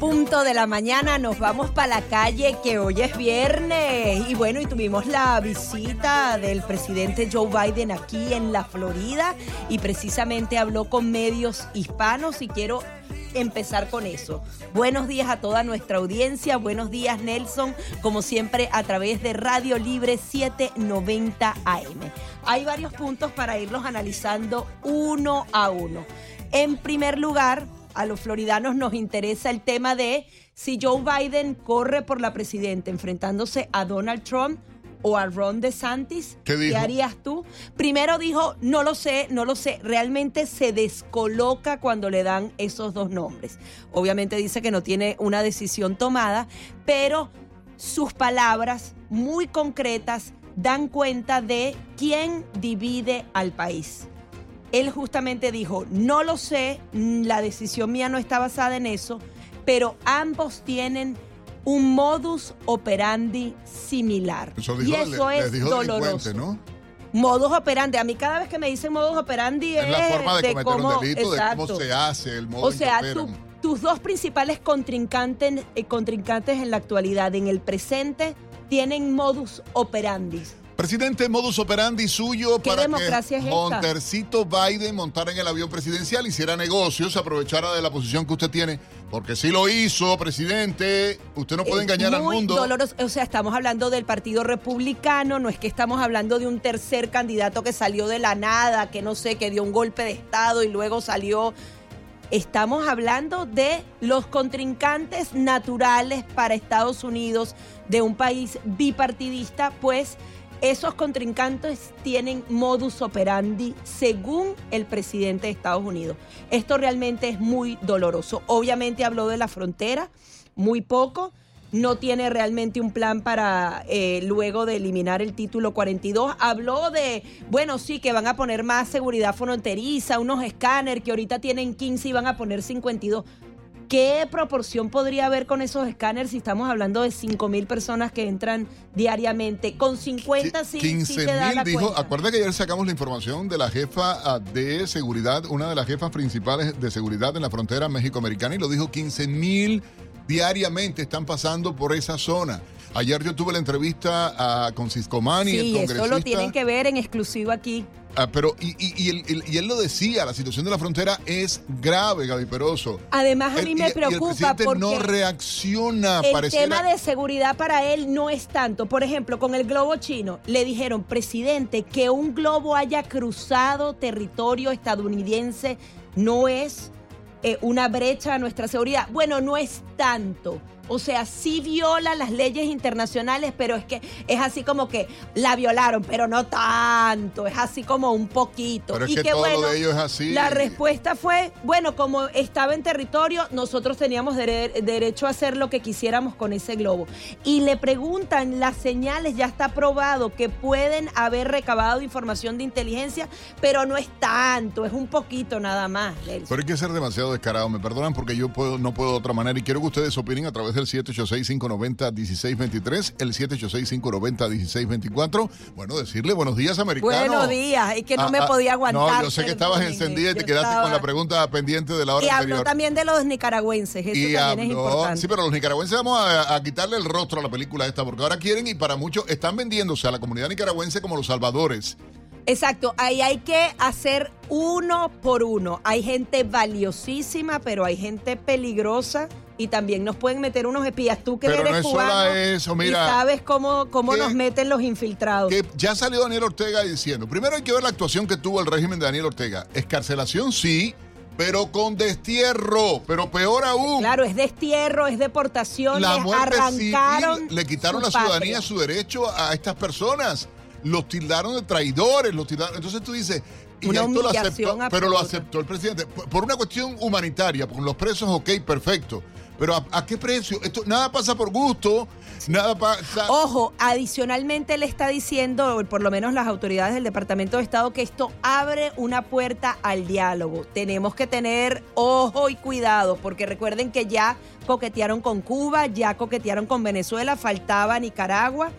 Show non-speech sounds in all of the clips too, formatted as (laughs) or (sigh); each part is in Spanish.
punto de la mañana nos vamos para la calle que hoy es viernes y bueno y tuvimos la visita del presidente Joe Biden aquí en la Florida y precisamente habló con medios hispanos y quiero empezar con eso. Buenos días a toda nuestra audiencia, buenos días Nelson, como siempre a través de Radio Libre 790 AM. Hay varios puntos para irlos analizando uno a uno. En primer lugar, a los floridanos nos interesa el tema de si Joe Biden corre por la presidenta enfrentándose a Donald Trump o a Ron DeSantis. ¿Qué dijo? harías tú? Primero dijo, no lo sé, no lo sé. Realmente se descoloca cuando le dan esos dos nombres. Obviamente dice que no tiene una decisión tomada, pero sus palabras muy concretas dan cuenta de quién divide al país él justamente dijo, no lo sé, mm, la decisión mía no está basada en eso, pero ambos tienen un modus operandi similar. Eso y dijo, eso le- es doloroso. Modus operandi. A mí cada vez que me dicen modus operandi es, Es la forma de cometer cómo, un delito, de exacto. cómo se hace, el modo O sea, tú- tus dos principales contrincantes, eh, contrincantes en la actualidad, en el presente, tienen modus operandi. Presidente, modus operandi suyo ¿Qué para que es? Montercito Biden montara en el avión presidencial, hiciera negocios, aprovechara de la posición que usted tiene, porque si lo hizo, presidente, usted no puede Es engañar al mundo. doloroso. O sea, estamos hablando del Partido Republicano, no es que estamos hablando de un tercer candidato que salió de la nada, que no sé, que dio un golpe de Estado y luego salió. Estamos hablando de los contrincantes naturales para Estados Unidos de un país bipartidista, pues esos contrincantes tienen modus operandi según el presidente de Estados Unidos. Esto realmente es muy doloroso. Obviamente habló de la frontera, muy poco. No tiene realmente un plan para eh, luego de eliminar el título 42. Habló de, bueno, sí, que van a poner más seguridad fronteriza, unos escáneres que ahorita tienen 15 y van a poner 52. ¿Qué proporción podría haber con esos escáneres si estamos hablando de 5 mil personas que entran diariamente? Con 50 sí, sí 15 te da la mil dijo, cuenta. acuerda que ayer sacamos la información de la jefa ah, de seguridad, una de las jefas principales de seguridad en la frontera México-Americana y lo dijo, 15 mil diariamente están pasando por esa zona. Ayer yo tuve la entrevista a, con Ciscomani, el Sí, congresista. eso lo tienen que ver en exclusiva aquí. Ah, pero, y, y- y él, y él lo decía, la situación de la frontera es grave, Gaby Peroso. Además, a mí me el preocupa presidente porque no reacciona, el pareciera- tema de seguridad para él no es tanto. Por ejemplo, con el globo chino, le dijeron, presidente, que un globo haya cruzado territorio estadounidense no es eh, una brecha a nuestra seguridad. Bueno, no es tanto. O sea, sí viola las leyes internacionales, pero es que es así como que la violaron, pero no tanto, es así como un poquito. Pero es y que qué todo lo bueno, de ellos es así. La respuesta fue, bueno, como estaba en territorio, nosotros teníamos dere- derecho a hacer lo que quisiéramos con ese globo. Y le preguntan, las señales, ya está probado que pueden haber recabado información de inteligencia, pero no es tanto, es un poquito nada más. Nelson. Pero hay que ser demasiado descarado, me perdonan porque yo puedo, no puedo de otra manera y quiero que ustedes opinen a través del 786-590-1623, el 786-590-1624. Bueno, decirle buenos días, americano. Buenos días, es que no Ah, me ah, podía aguantar. No, yo sé que estabas encendida y te quedaste con la pregunta pendiente de la hora Y habló anterior. también de los nicaragüenses, eso Y también es habló- importante. sí, pero los nicaragüenses vamos a, a quitarle el rostro a la película esta, porque ahora quieren y para muchos están vendiéndose a la comunidad nicaragüense como los salvadores. Exacto, ahí hay que hacer uno por uno. Hay gente valiosísima, pero hay gente peligrosa y también nos pueden meter unos espías. Tú que Pero no eres es solo cubano eso, y mira. sabes cómo, cómo Que- nos meten los infiltrados. Que ya salió Daniel Ortega diciendo, primero hay que ver la actuación que tuvo el régimen de Daniel Ortega. Escarcelación sí, pero con destierro, pero peor aún. Claro, es destierro, es deportación, la muerte arrancaron civil, le quitaron la ciudadanía, patria. su derecho a estas personas. Los tildaron de traidores, los tildaron. Entonces tú dices, y Una esto lo aceptó, pero lo aceptó el presidente. Por una cuestión humanitaria, con los presos, ok, perfecto. Pero ¿a, qué precio? Esto, nada pasa por gusto, nada pasa. Ojo, adicionalmente le está diciendo, por lo menos las autoridades del Departamento de Estado, que esto abre una puerta al diálogo. Tenemos que tener ojo y cuidado, porque recuerden que ya coquetearon con Cuba, ya coquetearon con Venezuela, faltaba Nicaragua.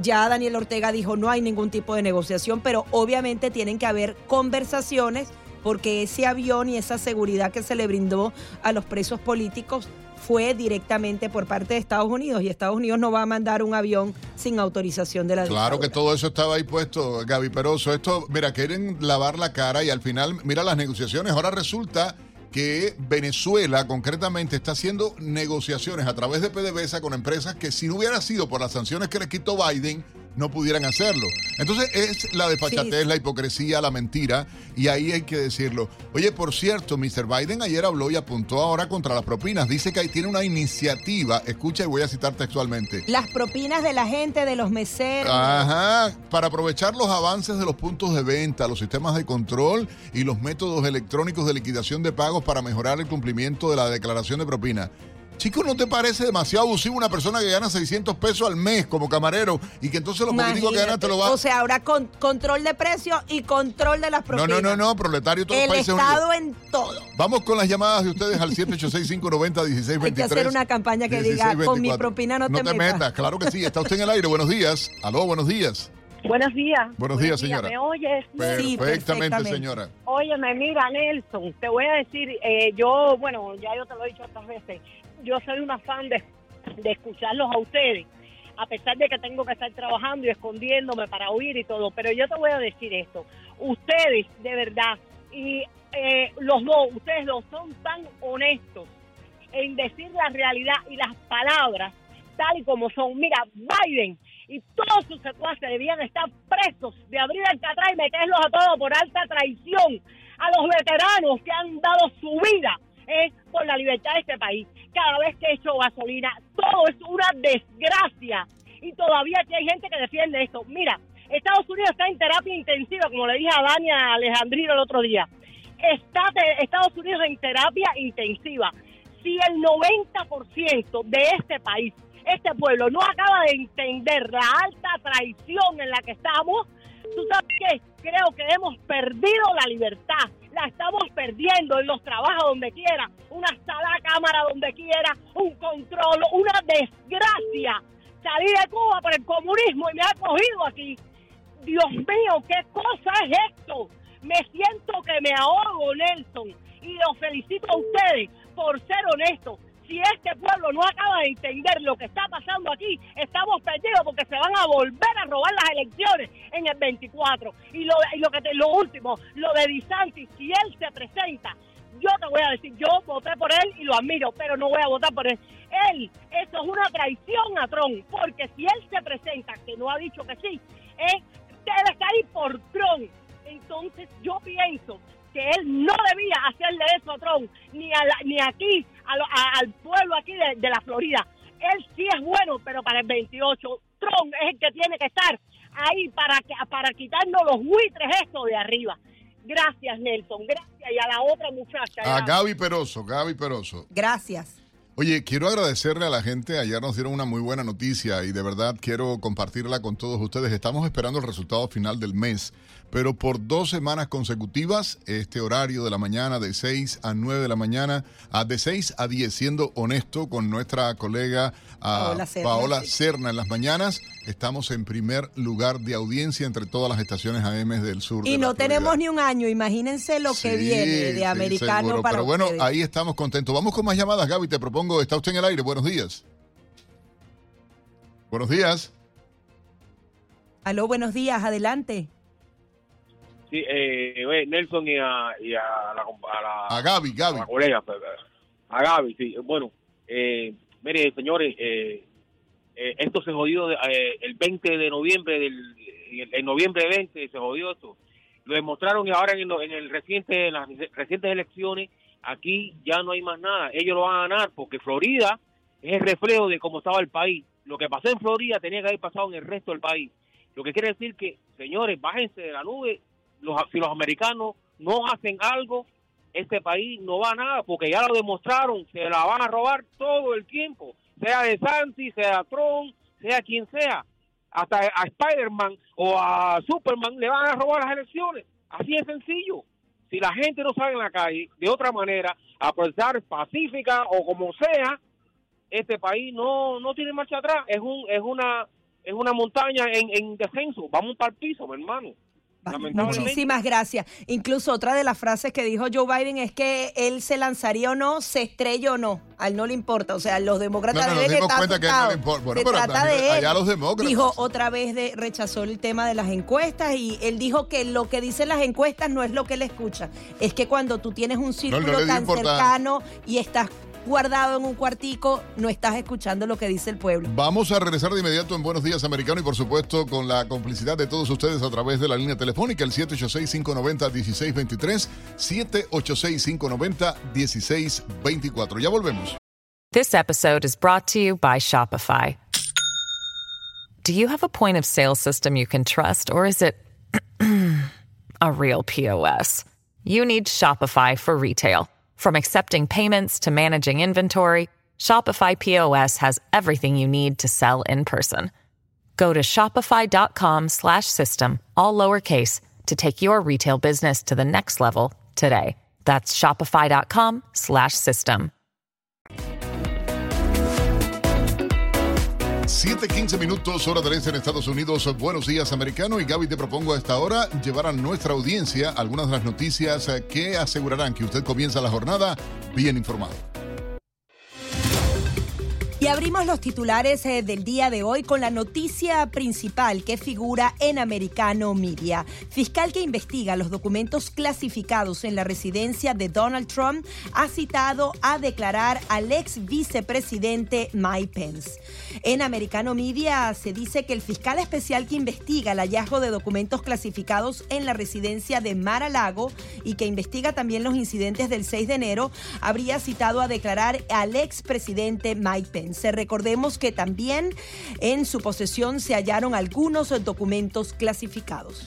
Ya Daniel Ortega dijo no hay ningún tipo de negociación, pero obviamente tienen que haber conversaciones porque ese avión y esa seguridad que se le brindó a los presos políticos fue directamente por parte de Estados Unidos y Estados Unidos no va a mandar un avión sin autorización de la Claro que todo eso estaba ahí puesto, Gaby Peroso. Esto, mira, quieren lavar la cara y al final, mira las negociaciones. Ahora resulta que Venezuela concretamente está haciendo negociaciones a través de PDVSA con empresas que si no hubiera sido por las sanciones que le quitó Biden, no pudieran hacerlo. Entonces es la desfachatez, Sí. la hipocresía, la mentira, y ahí hay que decirlo. Oye, por cierto, Mr. Biden ayer habló y apuntó ahora contra las propinas. Dice que ahí tiene una iniciativa, escucha y voy a citar textualmente. Las propinas de la gente, de los meseros. Ajá, para aprovechar los avances de los puntos de venta, los sistemas de control y los métodos electrónicos de liquidación de pagos para mejorar el cumplimiento de la declaración de propina. Chico, ¿no te parece demasiado abusivo una persona que gana 600 pesos al mes como camarero y que entonces lo poquitico que gana te lo va... O sea, ahora con control de precios y control de las no, propinas. no, no, no, proletario de todos El los países Estado unidos. en todo. Vamos con las llamadas de ustedes al 786-590-1623. Hay que hacer una campaña que diga, con mi 1624. propina no te metas. metas. Claro que sí, está usted en el aire. Buenos días. Aló, buenos días. Buenos días. Buenos días, señora. ¿Me oyes? Sí, Perfectamente, perfectamente. señora. Óyeme, mira, Nelson, te voy a decir, eh, yo, bueno, ya yo te lo he dicho otras veces, yo soy una fan de, de escucharlos a ustedes, a pesar de que tengo que estar trabajando y escondiéndome para oír y todo, pero yo te voy a decir esto, ustedes, de verdad, y eh, los dos, ustedes dos son tan honestos en decir la realidad y las palabras tal y como son. Mira, Biden y todos sus secuaces debían estar presos de abrir el catrá y meterlos a todos por alta traición a los veteranos que han dado su vida eh, por la libertad de este país. Cada vez que echo gasolina, todo es una desgracia. Y todavía aquí hay gente que defiende esto. Mira, Estados Unidos está en terapia intensiva, como le dije a Dania Alejandrino el otro día. Está Estados Unidos en terapia intensiva. Si el 90% de este país, este pueblo, no acaba de entender la alta traición en la que estamos, ¿tú sabes qué? Creo que hemos perdido la libertad. Estamos perdiendo en los trabajos donde quiera, una sala cámara donde quiera, un control, una desgracia. Salí de Cuba por el comunismo y me ha cogido aquí. Dios mío, ¿qué cosa es esto? Me siento que me ahogo, Nelson. Y los felicito a ustedes por ser honestos. Si este pueblo no acaba de entender lo que está pasando aquí, estamos perdidos porque se van a volver a robar las elecciones en el 24. Y lo, y lo, que te- lo último, lo de DeSantis, si él se presenta, yo te voy a decir, yo voté por él y lo admiro, pero no voy a votar por él. Él, eso es una traición a Trump, porque si él se presenta, que no ha dicho que sí, eh, debe estar ahí por Trump. Entonces yo pienso que él no debía hacerle eso a Trump, ni, a la- ni aquí, a lo- a- al pueblo aquí de, de la Florida. Él sí es bueno, pero para el 28, Trump es el que tiene que estar ahí para, que, para quitarnos los buitres estos de arriba. Gracias, Nelson. Gracias. Y a la otra muchacha. A. Gaby Peroso, Gaby Peroso. Gracias. Oye, quiero agradecerle a la gente. Ayer nos dieron una muy buena noticia y de verdad quiero compartirla con todos ustedes. Estamos esperando el resultado final del mes, pero por dos semanas consecutivas, este horario de la mañana de 6 a 9 de la mañana, a de 6 a 10, siendo honesto con nuestra colega ah, Paola Serna. Paola Serna en las mañanas, estamos en primer lugar de audiencia entre todas las estaciones AM del sur. Y de no tenemos ni un año, imagínense lo que Sí, viene de sí, americano seguro. para Pero bueno, ustedes. ahí estamos contentos. Vamos con más llamadas, Gaby. Te propongo, está usted en el aire. Buenos días. Buenos días. Aló, buenos días, adelante. Sí, eh, Nelson y a, y a la, a la, A Gaby, a Gaby. la colega, pues, a Gaby, sí. Bueno, eh, mire, señores, eh, eh, esto se jodió eh, el 20 de noviembre, del, en noviembre 20 se jodió esto. Lo demostraron y ahora en, lo- en el reciente, en las recientes elecciones, aquí ya no hay más nada. Ellos lo van a ganar porque Florida es el reflejo de cómo estaba el país. Lo que pasó en Florida tenía que haber pasado en el resto del país. Lo que quiere decir que, señores, bájense de la nube. Los, si los americanos no hacen algo, este país no va a nada porque ya lo demostraron, se la van a robar todo el tiempo, sea de Santi, sea Trump, sea quien sea, hasta a Spider-Man o a Superman le van a robar las elecciones, así de sencillo. Si la gente no sale en la calle de otra manera, a protestar pacífica o como sea, este país no no tiene marcha atrás, es un es una es una montaña en, en descenso, vamos para el piso, mi hermano. Muchísimas gracias. Incluso otra de las frases que dijo Joe Biden es que él se lanzaría o no, se estrella o no. A él no le importa. O sea, los demócratas No, no, deben dimos estar cuenta que a él no le importa. Bueno, se pero trata también de él. allá los demócratas. Dijo otra vez de rechazó el tema de las encuestas y él dijo que lo que dicen las encuestas no es lo que él escucha. Es que cuando tú tienes un círculo tan cercano y estás guardado en un cuartico, no estás escuchando lo que dice el pueblo. Vamos a regresar de inmediato en Buenos Días Americano y por supuesto con la complicidad de todos ustedes a través de la línea telefónica el 786-590-1623, 786-590-1624. Ya volvemos. This episode is brought to you by Shopify. Do you have a point of sale system you can trust, or is it (clears throat) a real POS? You need Shopify for retail. From accepting payments to managing inventory, Shopify POS has everything you need to sell in person. Go to shopify.com slash system, all lowercase, to take your retail business to the next level today. That's shopify.com 7:15 minutos, hora del este en Estados Unidos. Buenos días, americano. Y Gaby, te propongo a esta hora llevar a nuestra audiencia algunas de las noticias eh, que asegurarán que usted comienza la jornada bien informado. Y abrimos los titulares eh, del día de hoy con la noticia principal que figura en Americano Media. Fiscal que investiga los documentos clasificados en la residencia de Donald Trump ha citado a declarar al ex vicepresidente Mike Pence. En Americano Media se dice que el fiscal especial que investiga el hallazgo de documentos clasificados en la residencia de Mar-a-Lago y que investiga también los incidentes del 6 de enero habría citado a declarar al expresidente Mike Pence. Recordemos que también en su posesión se hallaron algunos documentos clasificados.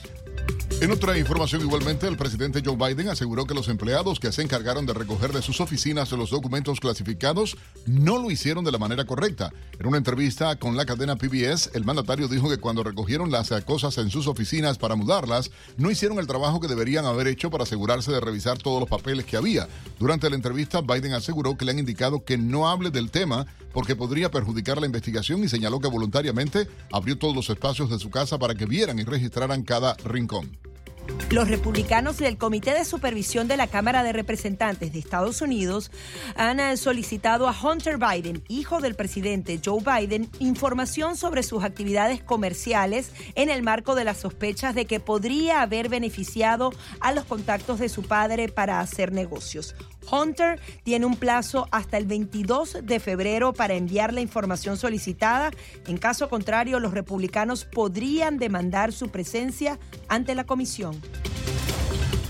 En otra información igualmente, el presidente Joe Biden aseguró que los empleados que se encargaron de recoger de sus oficinas los documentos clasificados no lo hicieron de la manera correcta. En una entrevista con la cadena PBS, el mandatario dijo que cuando recogieron las eh, cosas en sus oficinas para mudarlas, no hicieron el trabajo que deberían haber hecho para asegurarse de revisar todos los papeles que había. Durante la entrevista, Biden aseguró que le han indicado que no hable del tema porque podría perjudicar la investigación y señaló que voluntariamente abrió todos los espacios de su casa para que vieran y registraran cada rincón. Los republicanos del Comité de Supervisión de la Cámara de Representantes de Estados Unidos han eh, solicitado a Hunter Biden, hijo del presidente Joe Biden, información sobre sus actividades comerciales en el marco de las sospechas de que podría haber beneficiado a los contactos de su padre para hacer negocios. Hunter tiene un plazo hasta el 22 de febrero para enviar la información solicitada. En caso contrario, los republicanos podrían demandar su presencia ante la comisión.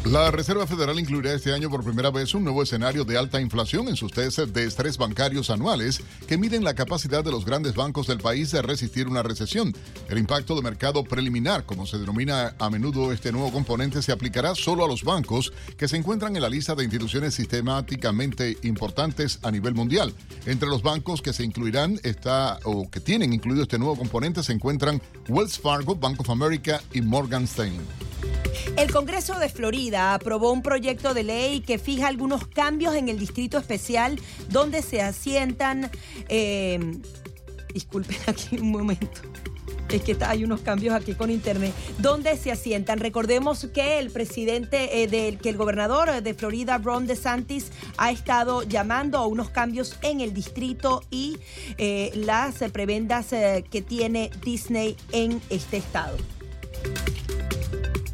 La Reserva Federal incluirá este año por primera vez un nuevo escenario de alta inflación en sus test de estrés bancarios anuales que miden la capacidad de los grandes bancos del país de resistir una recesión. El impacto de mercado preliminar, como se denomina a menudo este nuevo componente, se aplicará solo a los bancos que se encuentran en la lista de instituciones sistemáticamente importantes a nivel mundial. Entre los bancos que se incluirán está o que tienen incluido este nuevo componente se encuentran Wells Fargo, Bank of America y Morgan Stanley. El Congreso de Florida aprobó un proyecto de ley que fija algunos cambios en el distrito especial donde se asientan... eh, disculpen aquí un momento. Es que hay unos cambios aquí con internet. ¿Dónde se asientan? Recordemos que el presidente, eh, del, que el gobernador de Florida, Ron DeSantis, ha estado llamando a unos cambios en el distrito y eh, las eh, prebendas que tiene Disney en este estado.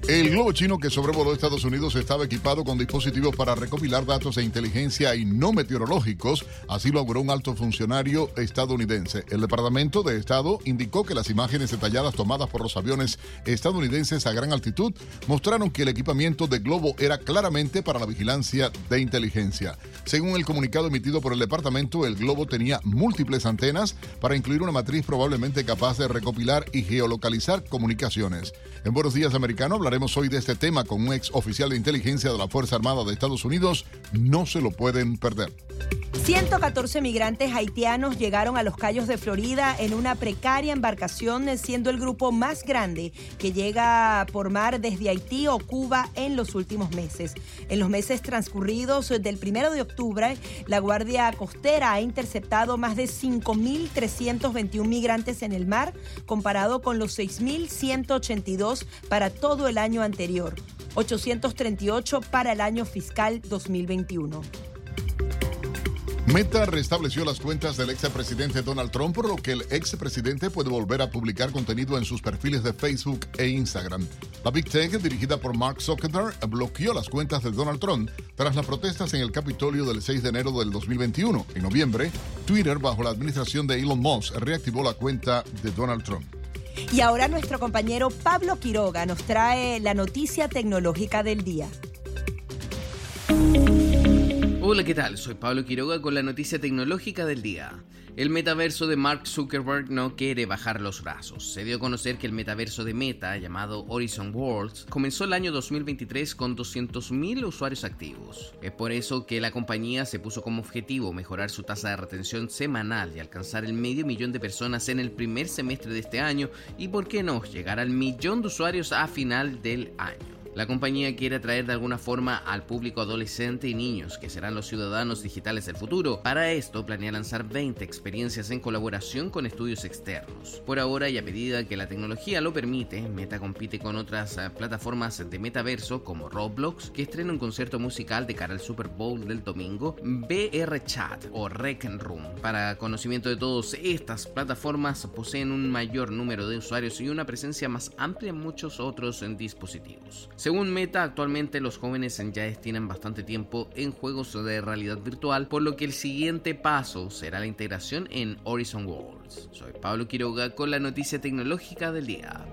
El globo chino que sobrevoló Estados Unidos estaba equipado con dispositivos para recopilar datos de inteligencia y no meteorológicos, así lo auguró un alto funcionario estadounidense. El Departamento de Estado indicó que las imágenes detalladas tomadas por los aviones estadounidenses a gran altitud mostraron que el equipamiento de globo era claramente para la vigilancia de inteligencia. Según el comunicado emitido por el departamento, el globo tenía múltiples antenas para incluir una matriz probablemente capaz de recopilar y geolocalizar comunicaciones. En Buenos Días Americano hablaremos hoy de este tema con un ex oficial de inteligencia de la Fuerza Armada de Estados Unidos. No se lo pueden perder. 114 migrantes haitianos llegaron a los Cayos de Florida en una precaria embarcación, siendo el grupo más grande que llega por mar desde Haití o Cuba en los últimos meses. En los meses transcurridos del 1 de octubre, la Guardia Costera ha interceptado más de 5.321 migrantes en el mar, comparado con los 6.182 para todo el año anterior, 838 para el año fiscal 2021. Meta restableció las cuentas del expresidente Donald Trump, por lo que el expresidente puede volver a publicar contenido en sus perfiles de Facebook e Instagram. La Big Tech, dirigida por Mark Zuckerberg, bloqueó las cuentas de Donald Trump tras las protestas en el Capitolio del 6 de enero del 2021. En noviembre, Twitter, bajo la administración de Elon Musk, reactivó la cuenta de Donald Trump. Y ahora nuestro compañero Pablo Quiroga nos trae la noticia tecnológica del día. Hola, ¿qué tal? Soy Pablo Quiroga con la noticia tecnológica del día. El metaverso de Mark Zuckerberg no quiere bajar los brazos. Se dio a conocer que el metaverso de Meta, llamado Horizon Worlds, comenzó el año 2023 con 200.000 usuarios activos. Es por eso que la compañía se puso como objetivo mejorar su tasa de retención semanal y alcanzar el medio millón de personas en el primer semestre de este año y, por qué no, llegar al millón de usuarios a final del año. La compañía quiere atraer de alguna forma al público adolescente y niños, que serán los ciudadanos digitales del futuro. Para esto planea lanzar 20 experiencias en colaboración con estudios externos. Por ahora y a medida que la tecnología lo permite, Meta compite con otras eh, plataformas de metaverso como Roblox, que estrena un concierto musical de cara al Super Bowl del domingo, BR Chat o Rec Room. Para conocimiento de todos, estas plataformas poseen un mayor número de usuarios y una presencia más amplia en muchos otros dispositivos. Según Meta, actualmente los jóvenes ya destinan bastante tiempo en juegos de realidad virtual, por lo que el siguiente paso será la integración en Horizon Worlds. Soy Pablo Quiroga con la noticia tecnológica del día.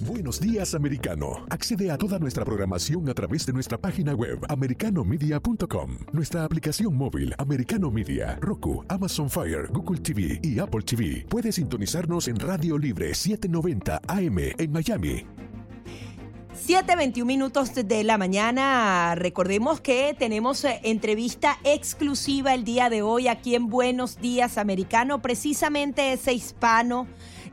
Buenos días, americano. Accede a toda nuestra programación a través de nuestra página web, americanomedia.com, nuestra aplicación móvil, Americano Media, Roku, Amazon Fire, Google TV y Apple TV. Puedes sintonizarnos en Radio Libre 790 AM en Miami 7.21 minutos de la mañana. Recordemos que tenemos eh, entrevista exclusiva el día de hoy aquí en Buenos Días Americano. Precisamente ese hispano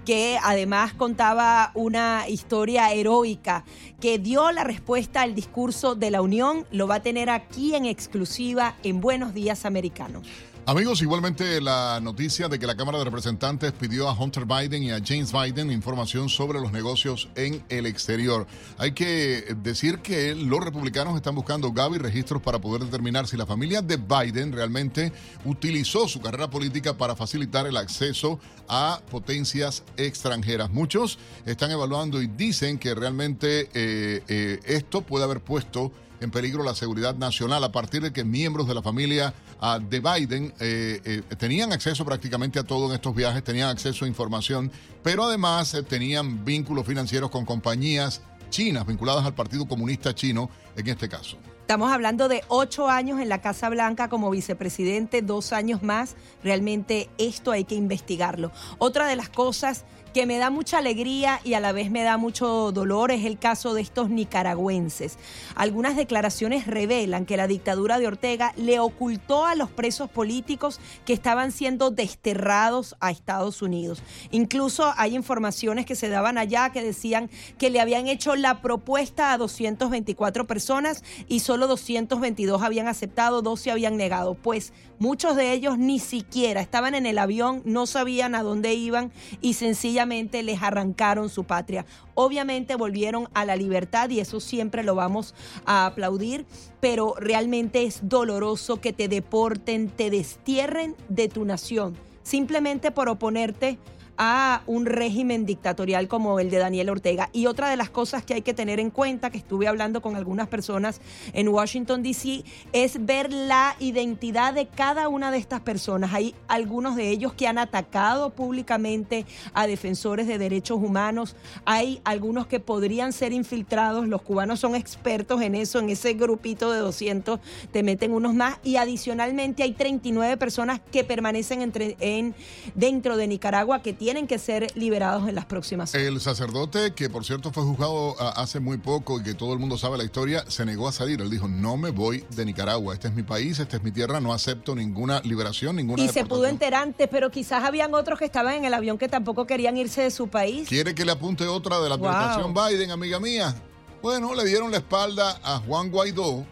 que además contaba una historia heroica que dio la respuesta al discurso de la Unión, lo va a tener aquí en exclusiva en Buenos Días Americano. Amigos, igualmente la noticia de que la Cámara de Representantes pidió a Hunter Biden y a James Biden información sobre los negocios en el exterior. Hay que decir que los republicanos están buscando, Gaby, registros para poder determinar si la familia de Biden realmente utilizó su carrera política para facilitar el acceso a potencias extranjeras. Muchos están evaluando y dicen que realmente eh, eh, esto puede haber puesto en peligro la seguridad nacional a partir de que miembros de la familia uh, de Biden eh, eh, tenían acceso prácticamente a todo en estos viajes, tenían acceso a información, pero además eh, tenían vínculos financieros con compañías chinas vinculadas al Partido Comunista Chino en este caso. Estamos hablando de ocho años en la Casa Blanca como vicepresidente, dos años más. Realmente esto hay que investigarlo. Otra de las cosas que me da mucha alegría y a la vez me da mucho dolor es el caso de estos nicaragüenses. Algunas declaraciones revelan que la dictadura de Ortega le ocultó a los presos políticos que estaban siendo desterrados a Estados Unidos. Incluso hay informaciones que se daban allá que decían que le habían hecho la propuesta a 224 personas y solo 222 habían aceptado, 12 habían negado. Pues muchos de ellos ni siquiera estaban en el avión, no sabían a dónde iban y sencillamente les arrancaron su patria. Obviamente volvieron a la libertad y eso siempre lo vamos a aplaudir, pero realmente es doloroso que te deporten, te destierren de tu nación, simplemente por oponerte a un régimen dictatorial como el de Daniel Ortega. Y otra de las cosas que hay que tener en cuenta, que estuve hablando con algunas personas en Washington, D.C., es ver la identidad de cada una de estas personas. Hay algunos de ellos que han atacado públicamente a defensores de derechos humanos. Hay algunos que podrían ser infiltrados. Los cubanos son expertos en eso, en ese grupito de 200 te meten unos más. Y adicionalmente hay 39 personas que permanecen entre, en, dentro de Nicaragua que tienen que ser liberados en las próximas horas. El sacerdote, que por cierto fue juzgado ah, hace muy poco y que todo el mundo sabe la historia, se negó a salir. Él dijo, no me voy de Nicaragua. Este es mi país, esta es mi tierra, no acepto ninguna liberación, ninguna Y se pudo deportación". enterar antes, pero quizás habían otros que estaban en el avión que tampoco querían irse de su país. ¿Quiere que le apunte otra de la Wow. administración Biden, amiga mía? Bueno, le dieron la espalda a Juan Guaidó.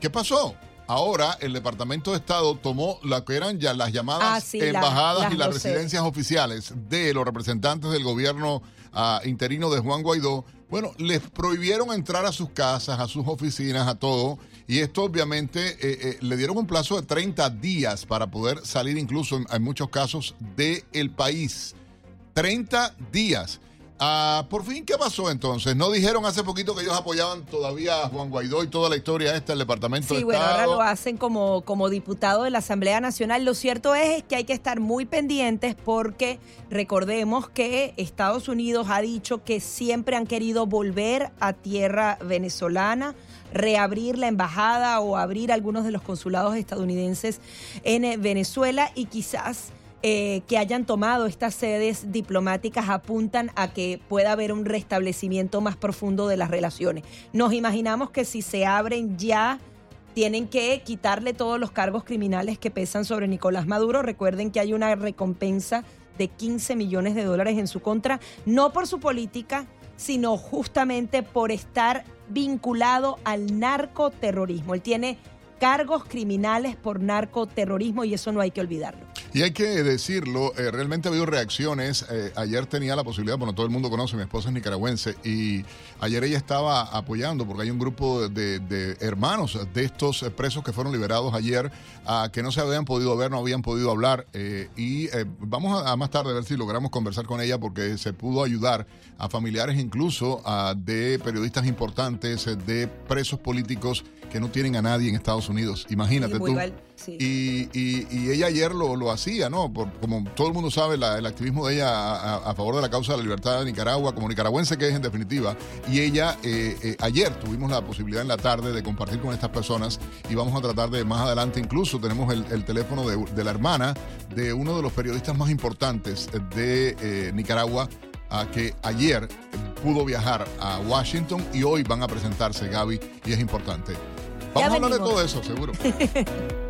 ¿Qué pasó? Ahora el Departamento de Estado tomó lo que eran ya las llamadas Ah, sí, la- embajadas las y las residencias oficiales de los representantes del gobierno ah, interino de Juan Guaidó. Bueno, les prohibieron entrar a sus casas, a sus oficinas, a todo. Y esto obviamente eh, eh, le dieron un plazo de 30 días para poder salir incluso en, en muchos casos del país. 30 días. Ah, por fin, ¿qué pasó entonces? ¿No dijeron hace poquito que ellos apoyaban todavía a Juan Guaidó y toda la historia esta del Departamento Sí, de bueno, Estado? ahora lo hacen como, como diputado de la Asamblea Nacional. Lo cierto es, es que hay que estar muy pendientes porque recordemos que Estados Unidos ha dicho que siempre han querido volver a tierra venezolana reabrir la embajada o abrir algunos de los consulados estadounidenses en eh, Venezuela y quizás eh, que hayan tomado estas sedes diplomáticas apuntan a que pueda haber un restablecimiento más profundo de las relaciones. Nos imaginamos que si se abren ya tienen que quitarle todos los cargos criminales que pesan sobre Nicolás Maduro. Recuerden que hay una recompensa de 15 millones de dólares en su contra, no por su política, sino justamente por estar vinculado al narcoterrorismo. Él tiene cargos criminales por narcoterrorismo y eso no hay que olvidarlo. Y hay que decirlo, eh, realmente ha habido reacciones. Eh, ayer tenía la posibilidad, bueno, todo el mundo conoce, mi esposa es nicaragüense, y ayer ella estaba apoyando, porque hay un grupo de, hermanos de estos presos que fueron liberados ayer, ah, que no se habían podido ver, no habían podido hablar. eh, y vamos a, más tarde a ver si logramos conversar con ella, porque se pudo ayudar a familiares incluso ah, de periodistas importantes, de presos políticos que no tienen a nadie en Estados Unidos. Imagínate Sí, tú. mal, sí. Y, y- y ella ayer lo, lo hacía, ¿no? Por- como todo el mundo sabe, la- el activismo de ella a, a- a favor de la causa de la libertad de Nicaragua, como nicaragüense que es en definitiva. Y ella, eh, eh, ayer tuvimos la posibilidad en la tarde de compartir con estas personas y vamos a tratar de más adelante, incluso tenemos el, el teléfono de, de la hermana de uno de los periodistas más importantes de eh, Nicaragua, a que ayer pudo viajar a Washington y hoy van a presentarse, Gaby, y es importante. Vamos a hablar de todo eso, seguro. (laughs)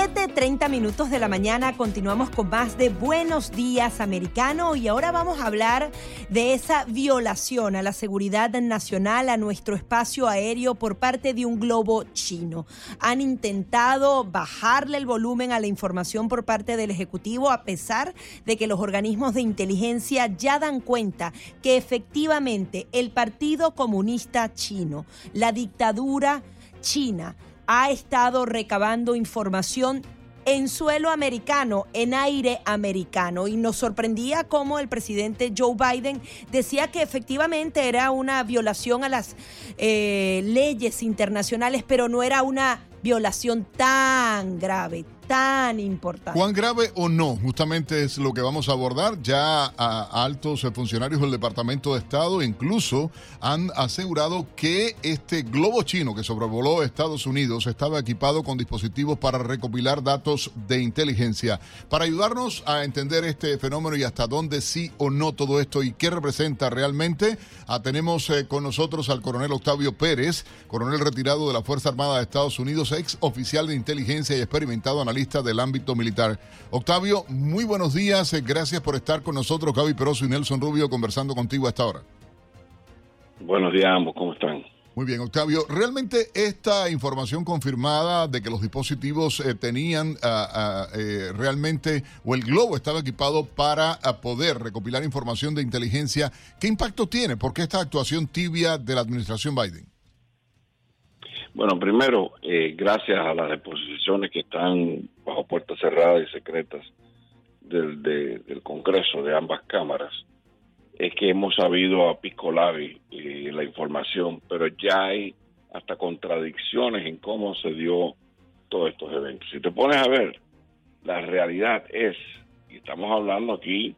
7.30 minutos de la mañana, continuamos con más de Buenos Días Americano y ahora vamos a hablar de esa violación a la seguridad nacional, a nuestro espacio aéreo por parte de un globo chino. Han intentado bajarle el volumen a la información por parte del Ejecutivo a pesar de que los organismos de inteligencia ya dan cuenta que efectivamente el Partido Comunista Chino, la dictadura china, ha estado recabando información en suelo americano, en aire americano. Y nos sorprendía cómo el presidente Joe Biden decía que efectivamente era una violación a las eh, leyes internacionales, pero no era una violación tan grave, tan importante. ¿Cuán grave o no? Justamente es lo que vamos a abordar. Ya a altos funcionarios del Departamento de Estado incluso han asegurado que este globo chino que sobrevoló Estados Unidos estaba equipado con dispositivos para recopilar datos de inteligencia. Para ayudarnos a entender este fenómeno y hasta dónde sí o no todo esto y qué representa realmente, ah, tenemos eh, con nosotros al coronel Octavio Pérez, coronel retirado de la Fuerza Armada de Estados Unidos, ex oficial de inteligencia y experimentado analista del ámbito militar. Octavio, muy buenos días. eh, Gracias por estar con nosotros, Gaby Peroso y Nelson Rubio, conversando contigo a esta hora. Buenos días a ambos, ¿cómo están? Muy bien, Octavio. ¿Realmente esta información confirmada de que los dispositivos eh, tenían ah, ah, eh, realmente, o el globo estaba equipado para ah, poder recopilar información de inteligencia, ¿qué impacto tiene? ¿Por qué esta actuación tibia de la administración Biden? Bueno, primero, eh, gracias a las deposiciones que están bajo puertas cerradas y secretas del, de- del Congreso de ambas cámaras, es que hemos sabido a Piscolavi eh, la información, pero ya hay hasta contradicciones en cómo se dio todos estos eventos. Si te pones a ver, la realidad es, y estamos hablando aquí,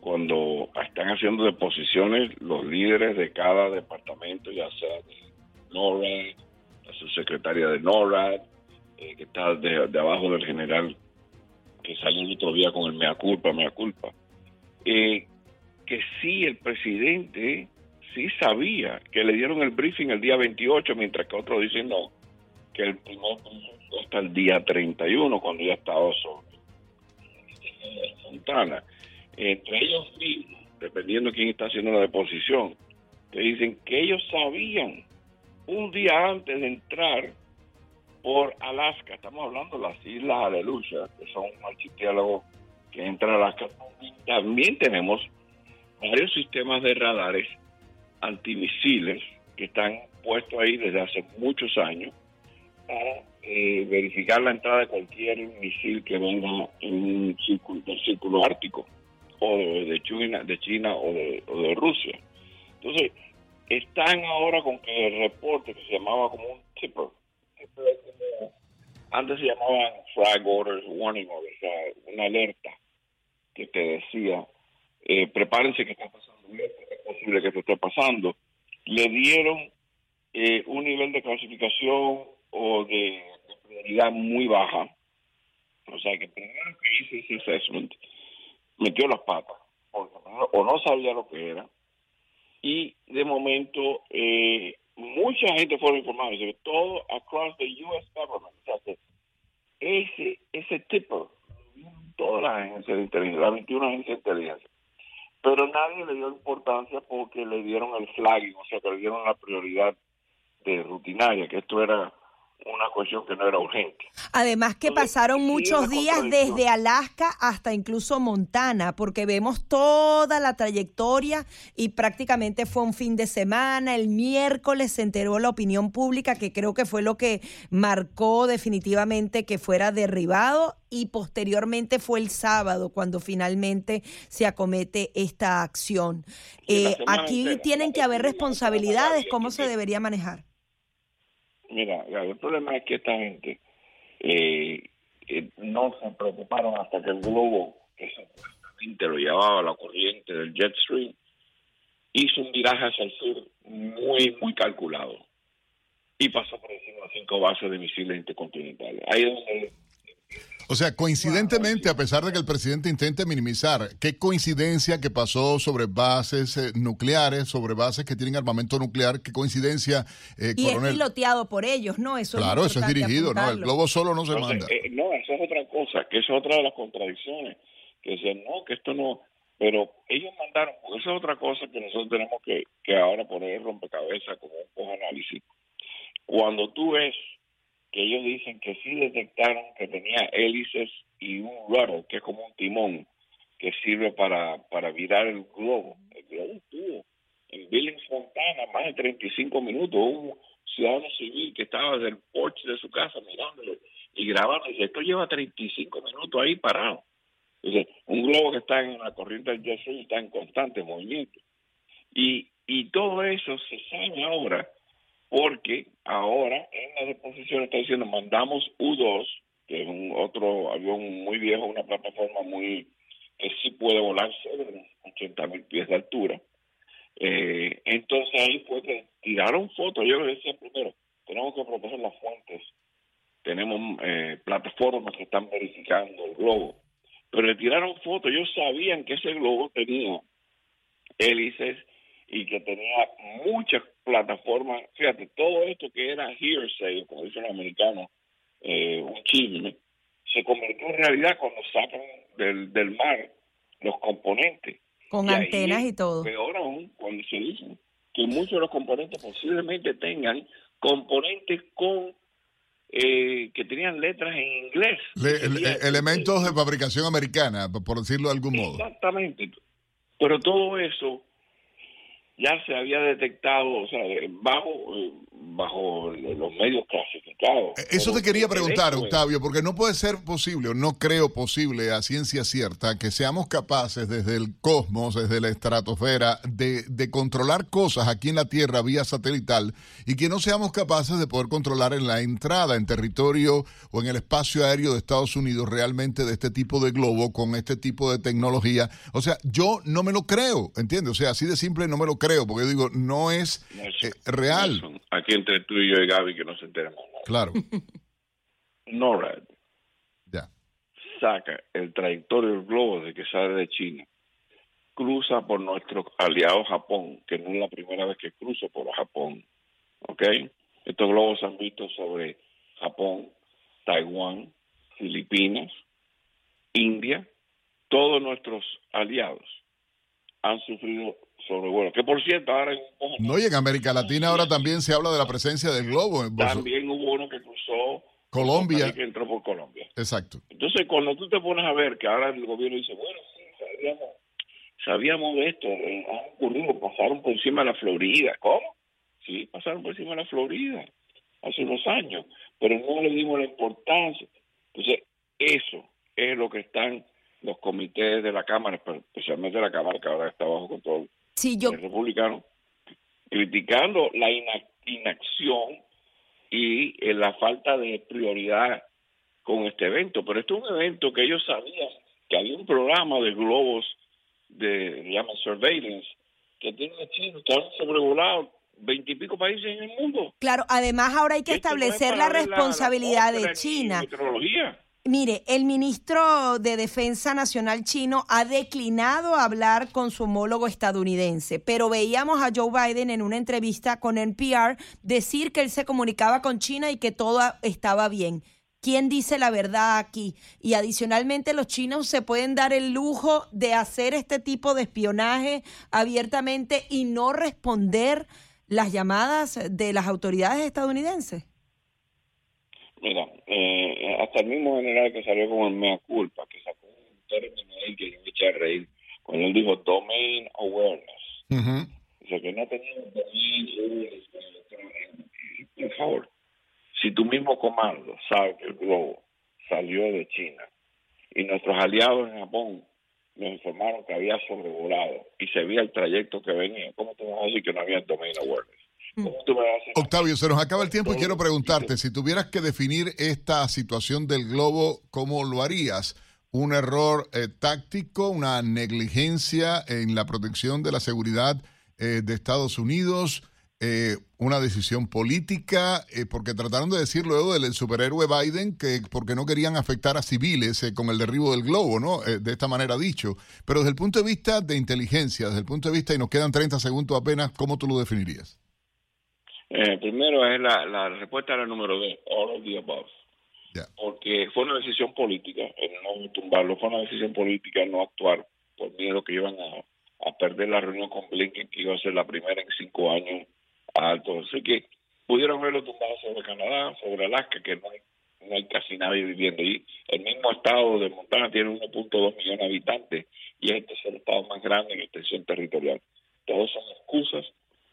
cuando están haciendo deposiciones los líderes de cada departamento, ya sea de NORAD, la subsecretaria de NORAD, eh, que está de, de abajo del general que salió el otro día con el mea culpa, mea culpa, eh, que sí el presidente sí sabía que le dieron el briefing el día 28, mientras que otros dicen no, que el primer hasta el día 31, cuando ya estaba sobre Fontana. Entre ellos mismos, dependiendo de quién está haciendo la deposición, te dicen que ellos sabían un día antes de entrar por Alaska, estamos hablando de las Islas Aleluya, que son un archipiélago que entra a Alaska. También tenemos varios sistemas de radares antimisiles que están puestos ahí desde hace muchos años para eh, verificar la entrada de cualquier misil que venga en un círculo, del círculo ártico o de, de China, de China o de, o de Rusia. Entonces, están ahora con que el reporte que se llamaba como un tipper, antes se llamaban flag orders, warning orders, o sea, una alerta que te decía, eh, prepárense que está pasando es posible que esto esté pasando. Le dieron eh, un nivel de clasificación o de, prioridad muy baja. O sea que primero que hice ese assessment, metió las patas, porque o no sabía lo que era, y de momento eh, mucha gente fue informada, que todo across the U.S. government, ese, ese tipo, todas las agencias de inteligencia, las 21 agencias de inteligencia, pero nadie le dio importancia porque le dieron el flagging, o sea que le dieron la prioridad de rutinaria, que esto era una cuestión que no era urgente. Además que Entonces, pasaron muchos días desde Alaska hasta incluso Montana, porque vemos toda la trayectoria y prácticamente fue un fin de semana. El miércoles se enteró la opinión pública, que creo que fue lo que marcó definitivamente que fuera derribado y posteriormente fue el sábado cuando finalmente se acomete esta acción. Eh, aquí entera. tienen que haber responsabilidades. ¿cómo se debería manejar? Mira, el problema es que esta gente eh, eh, no se preocuparon hasta que el globo, que supuestamente lo llevaba la corriente del jet stream, hizo un viraje hacia el sur muy, muy calculado y pasó por encima de cinco bases de misiles intercontinentales. Ahí es donde O sea, coincidentemente, a pesar de que el presidente intente minimizar, qué coincidencia que pasó sobre bases eh, nucleares, sobre bases que tienen armamento nuclear, qué coincidencia, eh, Y es coronel. piloteado por ellos, ¿no? Eso Claro, eso es dirigido, ¿no? El globo solo no se Entonces, manda. eh, no, eso es otra cosa, que eso es otra de las contradicciones, que dicen, no, que esto no, pero ellos mandaron, porque eso es otra cosa que nosotros tenemos que, que ahora poner en rompecabezas como un análisis. Cuando tú ves que ellos dicen que sí detectaron que tenía hélices y un rudder, que es como un timón, que sirve para, para virar el globo. El globo estuvo en Billings, Montana, más de 35 minutos. Un ciudadano civil que estaba desde el porche de su casa mirándolo y grabando. Dice, esto lleva 35 minutos ahí parado. Dice, un globo que está en la corriente del jet está en constante movimiento. Y, y todo eso se sabe ahora porque ahora en la deposición está diciendo mandamos U2, que es un otro avión muy viejo, una plataforma muy que sí puede volar sobre los 80 mil pies de altura. Eh, entonces ahí fue que tiraron fotos. Yo les decía primero, tenemos que proteger las fuentes. Tenemos eh, plataformas que están verificando el globo. Pero le tiraron fotos. Ellos sabían que ese globo tenía hélices y que tenía muchas plataformas. Fíjate, todo esto que era hearsay, como dicen los americanos, eh, un chisme, se convirtió en realidad cuando sacan del, del mar los componentes. Con Y ahí antenas y todo. Peor aún, cuando se dice que muchos de los componentes posiblemente tengan componentes con eh, que tenían letras en inglés. Le- elementos de fabricación americana, por decirlo de algún modo. Exactamente. Pero todo eso ya se había detectado, o sea, bajo, eh, bajo los medios clasificados. Eh, Eso te quería preguntar, Octavio, porque no puede ser posible, o no creo posible a ciencia cierta, que seamos capaces desde el cosmos, desde la estratosfera, de, de controlar cosas aquí en la Tierra vía satelital y que no seamos capaces de poder controlar en la entrada en territorio o en el espacio aéreo de Estados Unidos realmente de este tipo de globo con este tipo de tecnología. O sea, yo no me lo creo, ¿entiendes? O sea, así de simple no me lo creo, porque yo digo, no es eh, real. Aquí entre tú y yo y Gaby que no se enteremos. Claro, (laughs) NORAD ya. saca el trayectorio del globo desde que sale de China, cruza por nuestro aliado Japón, que no es la primera vez que cruzo por Japón, ¿ok? Estos globos se han visto sobre Japón, Taiwán, Filipinas, India, todos nuestros aliados han sufrido Que por cierto, ahora en No, y en América Latina ahora también se habla de la presencia del globo. en también hubo uno que cruzó Colombia. Y entró por Colombia. Exacto. Entonces, cuando tú te pones a ver que ahora el gobierno dice, bueno, sí, sabíamos, sabíamos de esto, eh, ha ocurrido, pasaron por encima de la Florida. ¿Cómo? Sí, pasaron por encima de la Florida hace unos años, pero no le dimos la importancia. Entonces, eso es lo que están los comités de la Cámara, especialmente la Cámara que ahora está bajo control Sí, yo, del republicano, criticando la ina- inacción y eh, la falta de prioridad con este evento. Pero esto es un evento que ellos sabían que había un programa de globos de, llaman surveillance, que tiene chinos que han sobrevolado veintipico países en el mundo. claro, además ahora hay que Esto no es establecer la responsabilidad de atmósfera ni China. Mire, el ministro de Defensa Nacional chino ha declinado hablar con su homólogo estadounidense, pero veíamos a Joe Biden en una entrevista con NPR decir que él se comunicaba con China y que todo estaba bien. ¿Quién dice la verdad aquí? Y adicionalmente los chinos se pueden dar el lujo de hacer este tipo de espionaje abiertamente y no responder las llamadas de las autoridades estadounidenses. Mira, eh, hasta el mismo general que salió con el mea culpa, que sacó un término ahí que yo me eché a reír, cuando él dijo domain awareness. Ujú. O sea, que no teníamos domain awareness. Por favor, si tu mismo comando sabe que el globo salió de China y nuestros aliados en Japón nos informaron que había sobrevolado y se veía el trayecto que venía, ¿cómo te vas a decir que no había domain awareness? ¿Cómo tú me vas a decir? Octavio, se nos acaba el tiempo y quiero preguntarte, si tuvieras que definir esta situación del globo, ¿cómo lo harías? ¿Un error eh, táctico, una negligencia en la protección de la seguridad eh, de Estados Unidos, eh, una decisión política? Eh, porque trataron de decir luego del superhéroe Biden que porque no querían afectar a civiles eh, con el derribo del globo, ¿no? Eh, de esta manera dicho. Pero desde el punto de vista de inteligencia, desde el punto de vista, y nos quedan 30 segundos apenas, ¿cómo tú lo definirías? Eh, primero es la, la respuesta a la número dos, all of the above. Porque fue una decisión política, el no tumbarlo, fue una decisión política no actuar por miedo que iban a, a perder la reunión con Blinken, que iba a ser la primera en cinco años alto. Así que pudieron haberlo tumbado sobre Canadá, sobre Alaska, que no hay, no hay casi nadie viviendo allí. El mismo estado de Montana tiene 1.2 millones de habitantes y es el tercer estado más grande en extensión territorial. Todos son excusas,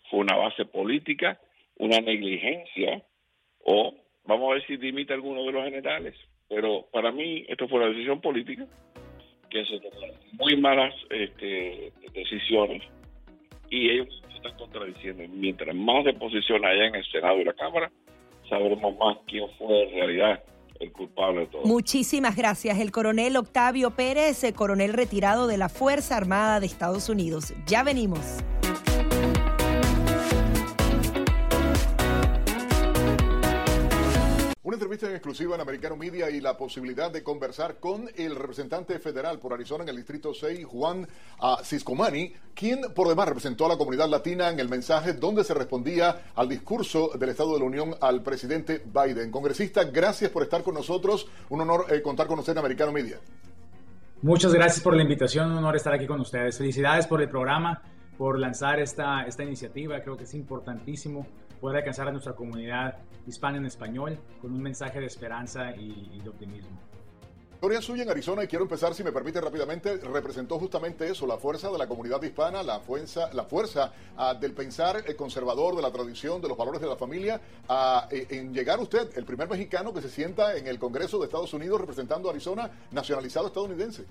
fue una base política, una negligencia o vamos a ver si dimite alguno de los generales. Pero para mí esto fue una decisión política que se tomaron muy malas este, decisiones y ellos se están contradiciendo. Mientras más deposición haya en el Senado y la Cámara, sabremos más quién fue en realidad el culpable de todo. Muchísimas gracias. El coronel Octavio Pérez, eh, coronel retirado de la Fuerza Armada de Estados Unidos. Ya venimos. Una entrevista en exclusiva en Americano Media y la posibilidad de conversar con el representante federal por Arizona en el Distrito 6, Juan ah, Ciscomani, quien por demás representó a la comunidad latina en el mensaje donde se respondía al discurso del Estado de la Unión al presidente Biden. Congresista, gracias por estar con nosotros. Un honor eh, contar con usted en Americano Media. Muchas gracias por la invitación, un honor estar aquí con ustedes. Felicidades por el programa, por lanzar esta, esta iniciativa. Creo que es importantísimo poder alcanzar a nuestra comunidad hispana en español con un mensaje de esperanza y, y de optimismo. trayectoria suya en Arizona, y quiero empezar, si me permite rápidamente, representó justamente eso, la fuerza de la comunidad hispana, la fuerza, la fuerza ah, del pensar eh, conservador, de la tradición, de los valores de la familia, eh, en llegar usted, el primer mexicano que se sienta en el Congreso de Estados Unidos representando a Arizona, nacionalizado estadounidense.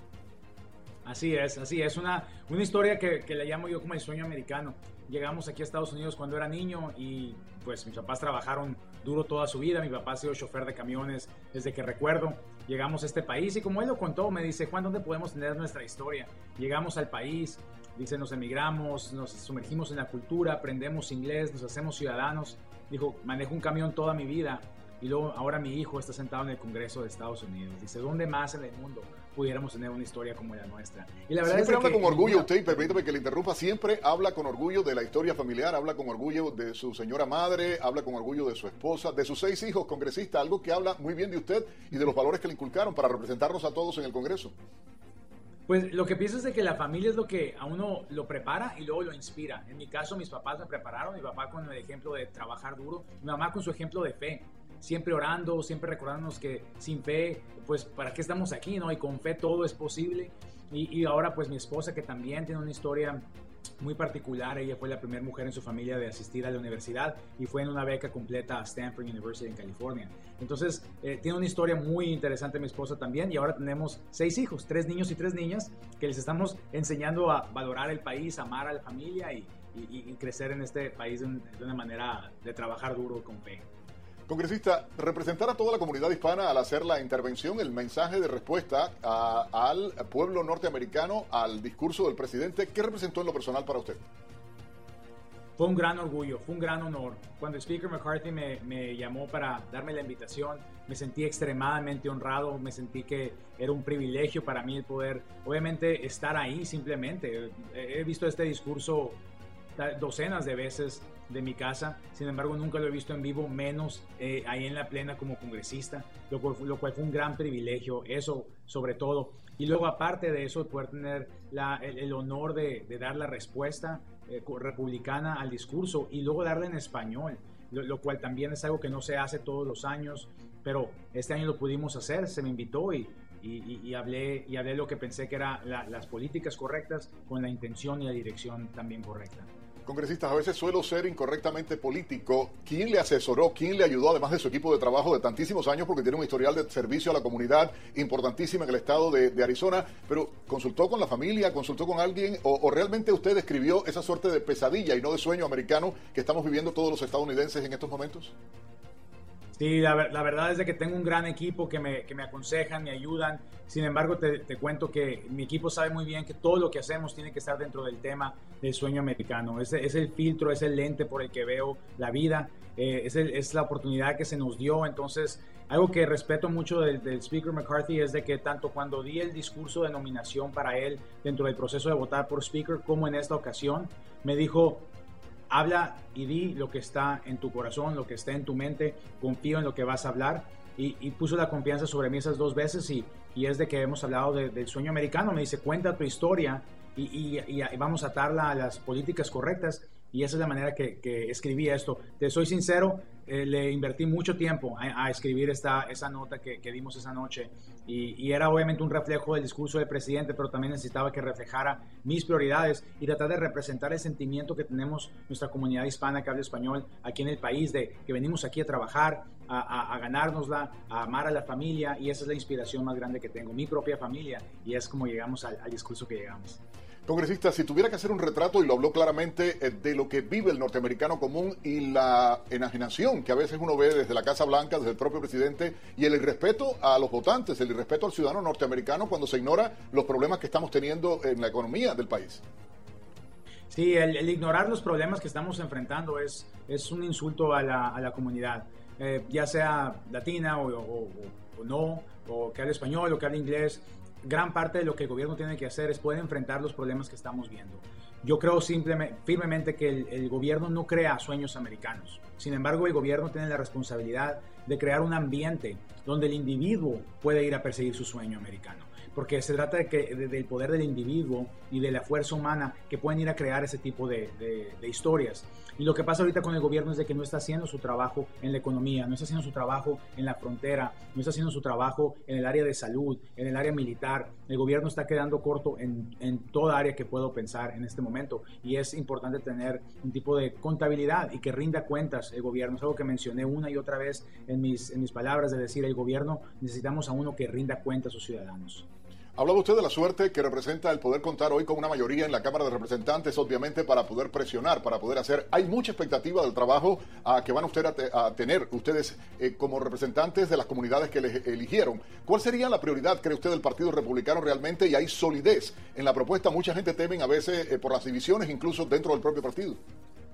Así es, así es. Una, una historia que, que le llamo yo como el sueño americano. Llegamos aquí a Estados Unidos cuando era niño y pues mis papás trabajaron duro toda su vida. Mi papá ha sido chofer de camiones desde que recuerdo. Llegamos a este país y como él lo contó, me dice, Juan, ¿dónde podemos tener nuestra historia? Llegamos al país, dice, nos emigramos, nos sumergimos en la cultura, aprendemos inglés, nos hacemos ciudadanos. Dijo, manejo un camión toda mi vida y luego ahora mi hijo está sentado en el Congreso de Estados Unidos. Dice, ¿dónde más en el mundo pudiéramos tener una historia como la nuestra? Y la verdad siempre habla con orgullo usted, y permítame que le interrumpa, siempre habla con orgullo de la historia familiar, habla con orgullo de su señora madre, habla con orgullo de su esposa, de sus seis hijos congresistas, algo que habla muy bien de usted y de los valores que le inculcaron para representarnos a todos en el Congreso. Pues lo que pienso es de que la familia es lo que a uno lo prepara y luego lo inspira. En mi caso, mis papás me prepararon, mi papá con el ejemplo de trabajar duro, mi mamá con su ejemplo de fe siempre orando, siempre recordándonos que sin fe, pues para qué estamos aquí, ¿no? Y con fe todo es posible. Y, ahora pues mi esposa que también tiene una historia muy particular, ella fue la primera mujer en su familia de asistir a la universidad y fue en una beca completa a Stanford University en California. Entonces, eh, tiene una historia muy interesante mi esposa también y ahora tenemos seis hijos, tres niños y tres niñas que les estamos enseñando a valorar el país, amar a la familia y, crecer en este país de, de una manera de trabajar duro con fe. Congresista, representar a toda la comunidad hispana al hacer la intervención, el mensaje de respuesta al pueblo norteamericano, al discurso del presidente, ¿qué representó en lo personal para usted? Fue un gran orgullo, fue un gran honor. Cuando el Speaker McCarthy me, me, llamó para darme la invitación, me sentí extremadamente honrado, me sentí que era un privilegio para mí el poder, obviamente, estar ahí simplemente. He visto este discurso docenas de veces de mi casa, sin embargo nunca lo he visto en vivo, menos eh, ahí en la plena como congresista, lo cual, lo fue un gran privilegio, eso sobre todo. Y luego aparte de eso, poder tener el, honor de, dar la respuesta eh, republicana al discurso y luego darla en español, lo, cual también es algo que no se hace todos los años, pero este año lo pudimos hacer, se me invitó y, hablé, y hablé lo que pensé que eran la, las políticas correctas con la intención y la dirección también correcta. Congresistas, a veces suelo ser incorrectamente político. ¿Quién le asesoró? ¿Quién le ayudó, además de su equipo de trabajo de tantísimos años, porque tiene un historial de servicio a la comunidad importantísima en el estado de, Arizona? Pero ¿consultó con la familia? ¿Consultó con alguien? O, ¿O, realmente usted escribió esa suerte de pesadilla y no de sueño americano que estamos viviendo todos los estadounidenses en estos momentos? Sí, la, la, verdad es de que tengo un gran equipo que me, que me aconsejan, me ayudan. Sin embargo, te, te, cuento que mi equipo sabe muy bien que todo lo que hacemos tiene que estar dentro del tema del sueño americano. Es, es el filtro, es el lente por el que veo la vida, eh, es, el, es, la oportunidad que se nos dio. Entonces, algo que respeto mucho del, del, Speaker McCarthy es de que tanto cuando di el discurso de nominación para él dentro del proceso de votar por Speaker, como en esta ocasión, me dijo, habla y di lo que está en tu corazón, lo que está en tu mente, confío en lo que vas a hablar. Y, y puso la confianza sobre mí esas dos veces y, y es de que hemos hablado de, del sueño americano. Me dice, cuenta tu historia y, y, vamos a atarla a las políticas correctas. Y esa es la manera que, que escribí esto. Te soy sincero, eh, le invertí mucho tiempo a, a escribir esta, esa nota que, que, dimos esa noche y, y, era obviamente un reflejo del discurso del presidente, pero también necesitaba que reflejara mis prioridades y tratar de representar el sentimiento que tenemos nuestra comunidad hispana que habla español aquí en el país, de que venimos aquí a trabajar, a, a, a ganárnosla, a amar a la familia y esa es la inspiración más grande que tengo, mi propia familia y es como llegamos al, al discurso que llegamos. Congresista, si tuviera que hacer un retrato, y lo habló claramente, eh, de lo que vive el norteamericano común y la enajenación que a veces uno ve desde la Casa Blanca, desde el propio presidente, y el irrespeto a los votantes, el irrespeto al ciudadano norteamericano cuando se ignora los problemas que estamos teniendo en la economía del país. Sí, el, ignorar los problemas que estamos enfrentando es, es un insulto a la, a la comunidad, eh, ya sea latina o, o, no, o que hable español o que hable inglés gran parte de lo que el gobierno tiene que hacer es poder enfrentar los problemas que estamos viendo. Yo creo firmemente que el, gobierno no crea sueños americanos. Sin embargo, el gobierno tiene la responsabilidad de crear un ambiente donde el individuo puede ir a perseguir su sueño americano. porque se trata de que, de- del poder del individuo y de la fuerza humana que pueden ir a crear ese tipo de historias. Y lo que pasa ahorita con el gobierno es de que no está haciendo su trabajo en la economía, no está haciendo su trabajo en la frontera, no está haciendo su trabajo en el área de salud, en el área militar. El gobierno está quedando corto en, en toda área que puedo pensar en este momento y es importante tener un tipo de contabilidad y que rinda cuentas el gobierno. Es algo que mencioné una y otra vez en mis, en mis palabras de decir, el gobierno necesitamos a uno que rinda cuentas a sus ciudadanos. Hablaba usted de la suerte que representa el poder contar hoy con una mayoría en la Cámara de Representantes, obviamente para poder presionar, para poder hacer. Hay mucha expectativa del trabajo ah, que van usted a, te- a tener ustedes eh, como representantes de las comunidades que les eligieron. ¿Cuál sería la prioridad, cree usted, del Partido Republicano realmente? Y hay solidez en la propuesta. Mucha gente temen a veces eh, por las divisiones, incluso dentro del propio partido.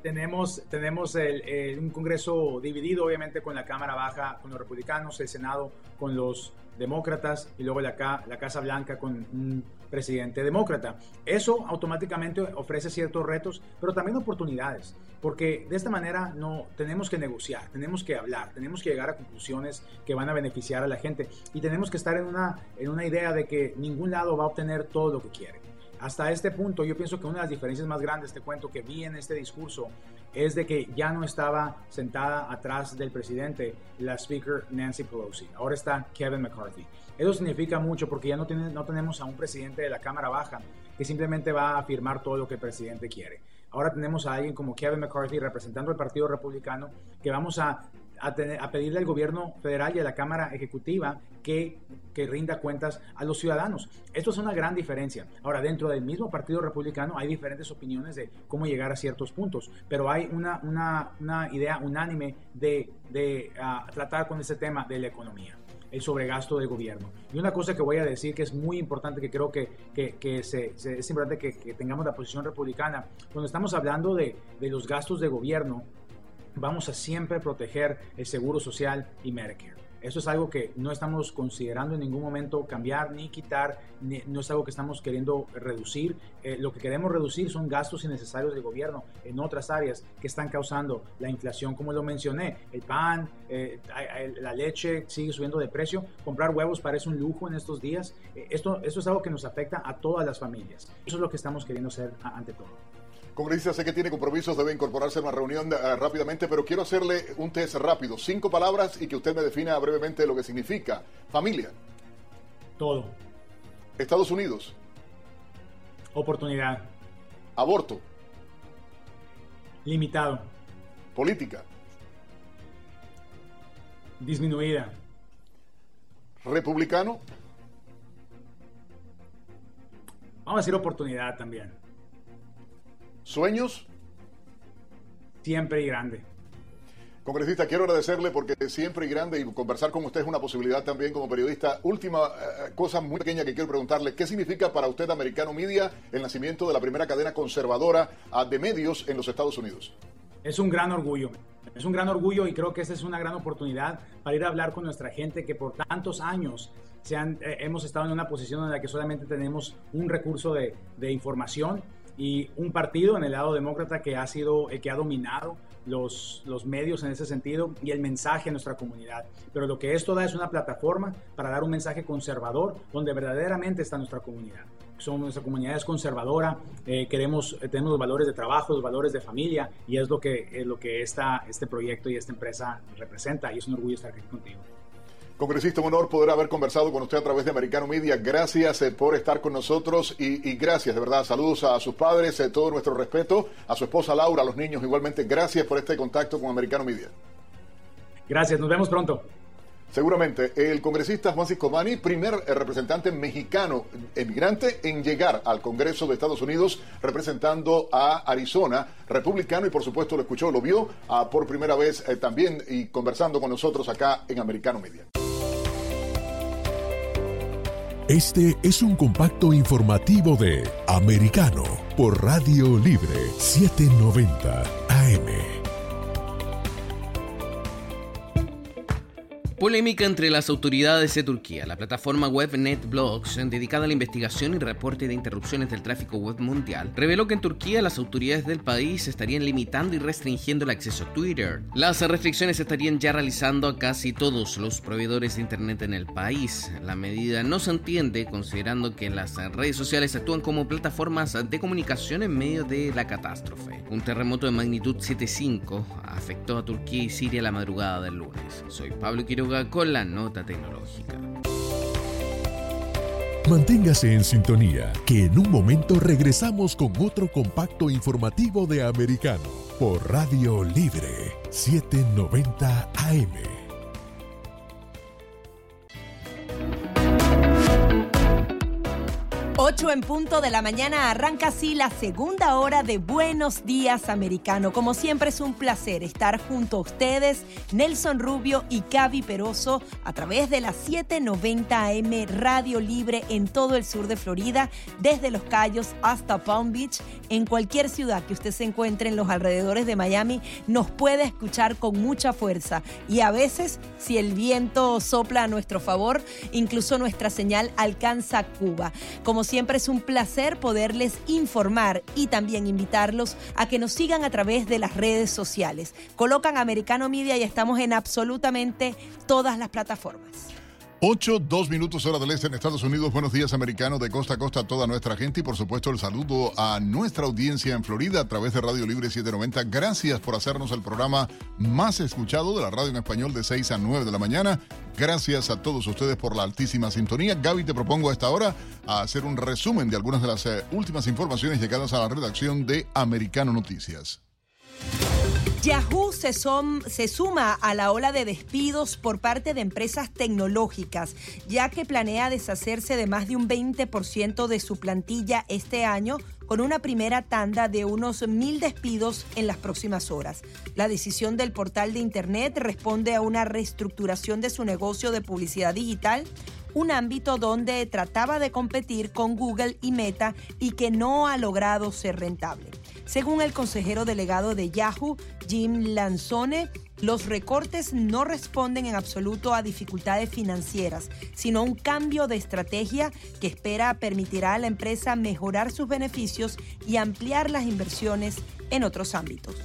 Tenemos, tenemos un Congreso dividido, obviamente, con la Cámara Baja, con los republicanos, el Senado con los demócratas y luego la, ca- la Casa Blanca con un presidente demócrata. Eso automáticamente ofrece ciertos retos, pero también oportunidades, porque de esta manera no tenemos que negociar, tenemos que hablar, tenemos que llegar a conclusiones que van a beneficiar a la gente y tenemos que estar en una, en una idea de que ningún lado va a obtener todo lo que quiere. Hasta este punto, yo pienso que una de las diferencias más grandes, te cuento, que vi en este discurso es de que ya no estaba sentada atrás del presidente la speaker Nancy Pelosi. Ahora está Kevin McCarthy. Eso significa mucho porque ya no, no tenemos a un presidente de la Cámara Baja que simplemente va a afirmar todo lo que el presidente quiere. Ahora tenemos a alguien como Kevin McCarthy representando al Partido Republicano que vamos a a, tener- a pedirle al gobierno federal y a la Cámara Ejecutiva que, que rinda cuentas a los ciudadanos. Esto es una gran diferencia. Ahora, dentro del mismo Partido Republicano hay diferentes opiniones de cómo llegar a ciertos puntos, pero hay una, una, una idea unánime de, de ah, tratar con ese tema de la economía el sobregasto del gobierno. Y una cosa que voy a decir que es muy importante, que creo que, que, que se, se- es importante que, que tengamos la posición republicana, cuando estamos hablando de, de los gastos de gobierno, vamos a siempre proteger el seguro social y Medicare. Eso es algo que no estamos considerando en ningún momento cambiar ni quitar, ni- no es algo que estamos queriendo reducir. Eh, lo que queremos reducir son gastos innecesarios del gobierno en otras áreas que están causando la inflación, como lo mencioné. El pan, eh, la leche sigue subiendo de precio. Comprar huevos parece un lujo en estos días. Eh, esto, esto es algo que nos afecta a todas las familias. Eso es lo que estamos queriendo hacer ante todo. Congresista, sé que tiene compromisos, debe incorporarse a una reunión eh, rápidamente, pero quiero hacerle un test rápido. Cinco palabras y que usted me defina brevemente lo que significa. Familia, Todo. Estados Unidos, Oportunidad. aborto, Limitado. política, Disminuida. republicano, Vamos a decir oportunidad también. Sueños. Siempre y grande. Congresista, quiero agradecerle porque siempre y grande y conversar con usted es una posibilidad también como periodista. Última eh, cosa muy pequeña que quiero preguntarle, ¿qué significa para usted Americano Media el nacimiento de la primera cadena conservadora ah, de medios en los Estados Unidos? Es un gran orgullo. Es un gran orgullo y creo que esa es una gran oportunidad para ir a hablar con nuestra gente que por tantos años se han, eh, hemos estado en una posición en la que solamente tenemos un recurso de, de información y un partido en el lado demócrata que ha sido el que ha dominado los, los medios en ese sentido y el mensaje a nuestra comunidad. Pero lo que esto da es una plataforma para dar un mensaje conservador donde verdaderamente está nuestra comunidad. Son, nuestra comunidad es conservadora, eh, queremos, eh, tenemos los valores de trabajo, los valores de familia y es lo que, es lo que esta, este proyecto y esta empresa representa y es un orgullo estar aquí contigo. Congresista, un honor poder haber conversado con usted a través de Americano Media. Gracias eh, por estar con nosotros y, y gracias, de verdad. Saludos a sus padres, eh, todo nuestro respeto, a su esposa Laura, a los niños igualmente. Gracias por este contacto con Americano Media. Gracias, nos vemos pronto. Seguramente, el congresista Juan Ciscomani, primer eh, representante mexicano emigrante en llegar al Congreso de Estados Unidos, representando a Arizona, republicano, y por supuesto lo escuchó, lo vio ah, por primera vez eh, también y conversando con nosotros acá en Americano Media. Este es un compacto informativo de Americano por Radio Libre 790 AM. Polémica entre las autoridades de Turquía. La plataforma web NetBlocks, dedicada a la investigación y reporte de interrupciones del tráfico web mundial, reveló que en Turquía las autoridades del país estarían limitando y restringiendo el acceso a Twitter. Las restricciones estarían ya realizando a casi todos los proveedores de Internet en el país. La medida no se entiende considerando que las redes sociales actúan como plataformas de comunicación en medio de la catástrofe. Un terremoto de magnitud 7.5 afectó a Turquía y Siria la madrugada del lunes. Soy Pablo Quiroga con la nota tecnológica. Manténgase en sintonía, que en un momento regresamos con otro compacto informativo de Americano por Radio Libre 790 AM. 8 en punto de la mañana arranca así la segunda hora de Buenos Días Americano. Como siempre es un placer estar junto a ustedes, Nelson Rubio y Gaby Peroso, a través de la 790 AM Radio Libre en todo el sur de Florida, desde Los Cayos hasta Palm Beach, en cualquier ciudad que usted se encuentre en los alrededores de Miami, nos puede escuchar con mucha fuerza. Y a veces, si el viento sopla a nuestro favor, incluso nuestra señal alcanza Cuba. Como siempre es un placer poderles informar y también invitarlos a que nos sigan a través de las redes sociales. Colocan Americano Media y estamos en absolutamente todas las plataformas. 8, 2 minutos hora del este en Estados Unidos. Buenos días, americanos, de costa a costa a toda nuestra gente y por supuesto el saludo a nuestra audiencia en Florida a través de Radio Libre 790. Gracias por hacernos el programa más escuchado de la radio en español de 6 a 9 de la mañana. Gracias a todos ustedes por la altísima sintonía. Gaby, te propongo a esta hora a hacer un resumen de algunas de las eh, últimas informaciones llegadas a la redacción de Americano Noticias. Yahoo se, suma a la ola de despidos por parte de empresas tecnológicas, ya que planea deshacerse de más de un 20% de su plantilla este año con una primera tanda de unos mil despidos en las próximas horas. La decisión del portal de Internet responde a una reestructuración de su negocio de publicidad digital, un ámbito donde trataba de competir con Google y Meta y que no ha logrado ser rentable. Según el consejero delegado de Yahoo, Jim Lanzone, los recortes no responden en absoluto a dificultades financieras, sino a un cambio de estrategia que espera permitirá a la empresa mejorar sus beneficios y ampliar las inversiones en otros ámbitos.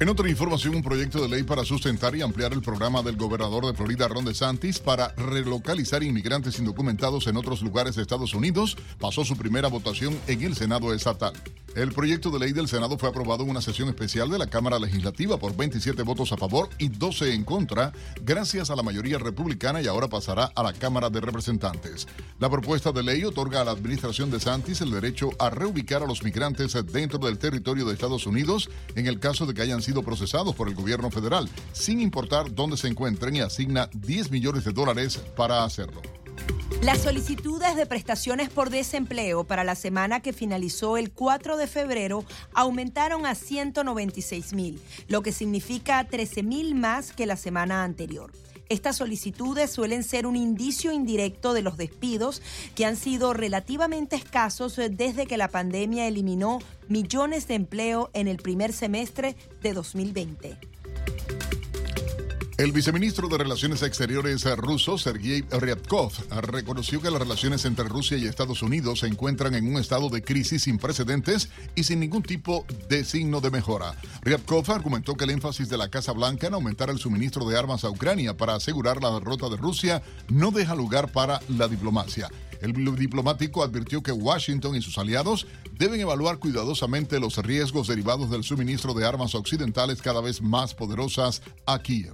En otra información, un proyecto de ley para sustentar y ampliar el programa del gobernador de Florida, Ron DeSantis, para relocalizar inmigrantes indocumentados en otros lugares de Estados Unidos, pasó su primera votación en el Senado estatal. El proyecto de ley del Senado fue aprobado en una sesión especial de la Cámara Legislativa por 27 votos a favor y 12 en contra, gracias a la mayoría republicana y ahora pasará a la Cámara de Representantes. La propuesta de ley otorga a la administración de Santis el derecho a reubicar a los migrantes dentro del territorio de Estados Unidos en el caso de que hayan sido procesados por el gobierno federal, sin importar dónde se encuentren y asigna 10 millones de dólares para hacerlo. Las solicitudes de prestaciones por desempleo para la semana que finalizó el 4 de febrero aumentaron a 196 mil, lo que significa 13 mil más que la semana anterior. Estas solicitudes suelen ser un indicio indirecto de los despidos que han sido relativamente escasos desde que la pandemia eliminó millones de empleo en el primer semestre de 2020. El viceministro de Relaciones Exteriores ruso, Sergei Ryabkov, reconoció que las relaciones entre Rusia y Estados Unidos se encuentran en un estado de crisis sin precedentes y sin ningún tipo de signo de mejora. Ryabkov argumentó que el énfasis de la Casa Blanca en aumentar el suministro de armas a Ucrania para asegurar la derrota de Rusia no deja lugar para la diplomacia. El diplomático advirtió que Washington y sus aliados deben evaluar cuidadosamente los riesgos derivados del suministro de armas occidentales cada vez más poderosas a Kiev.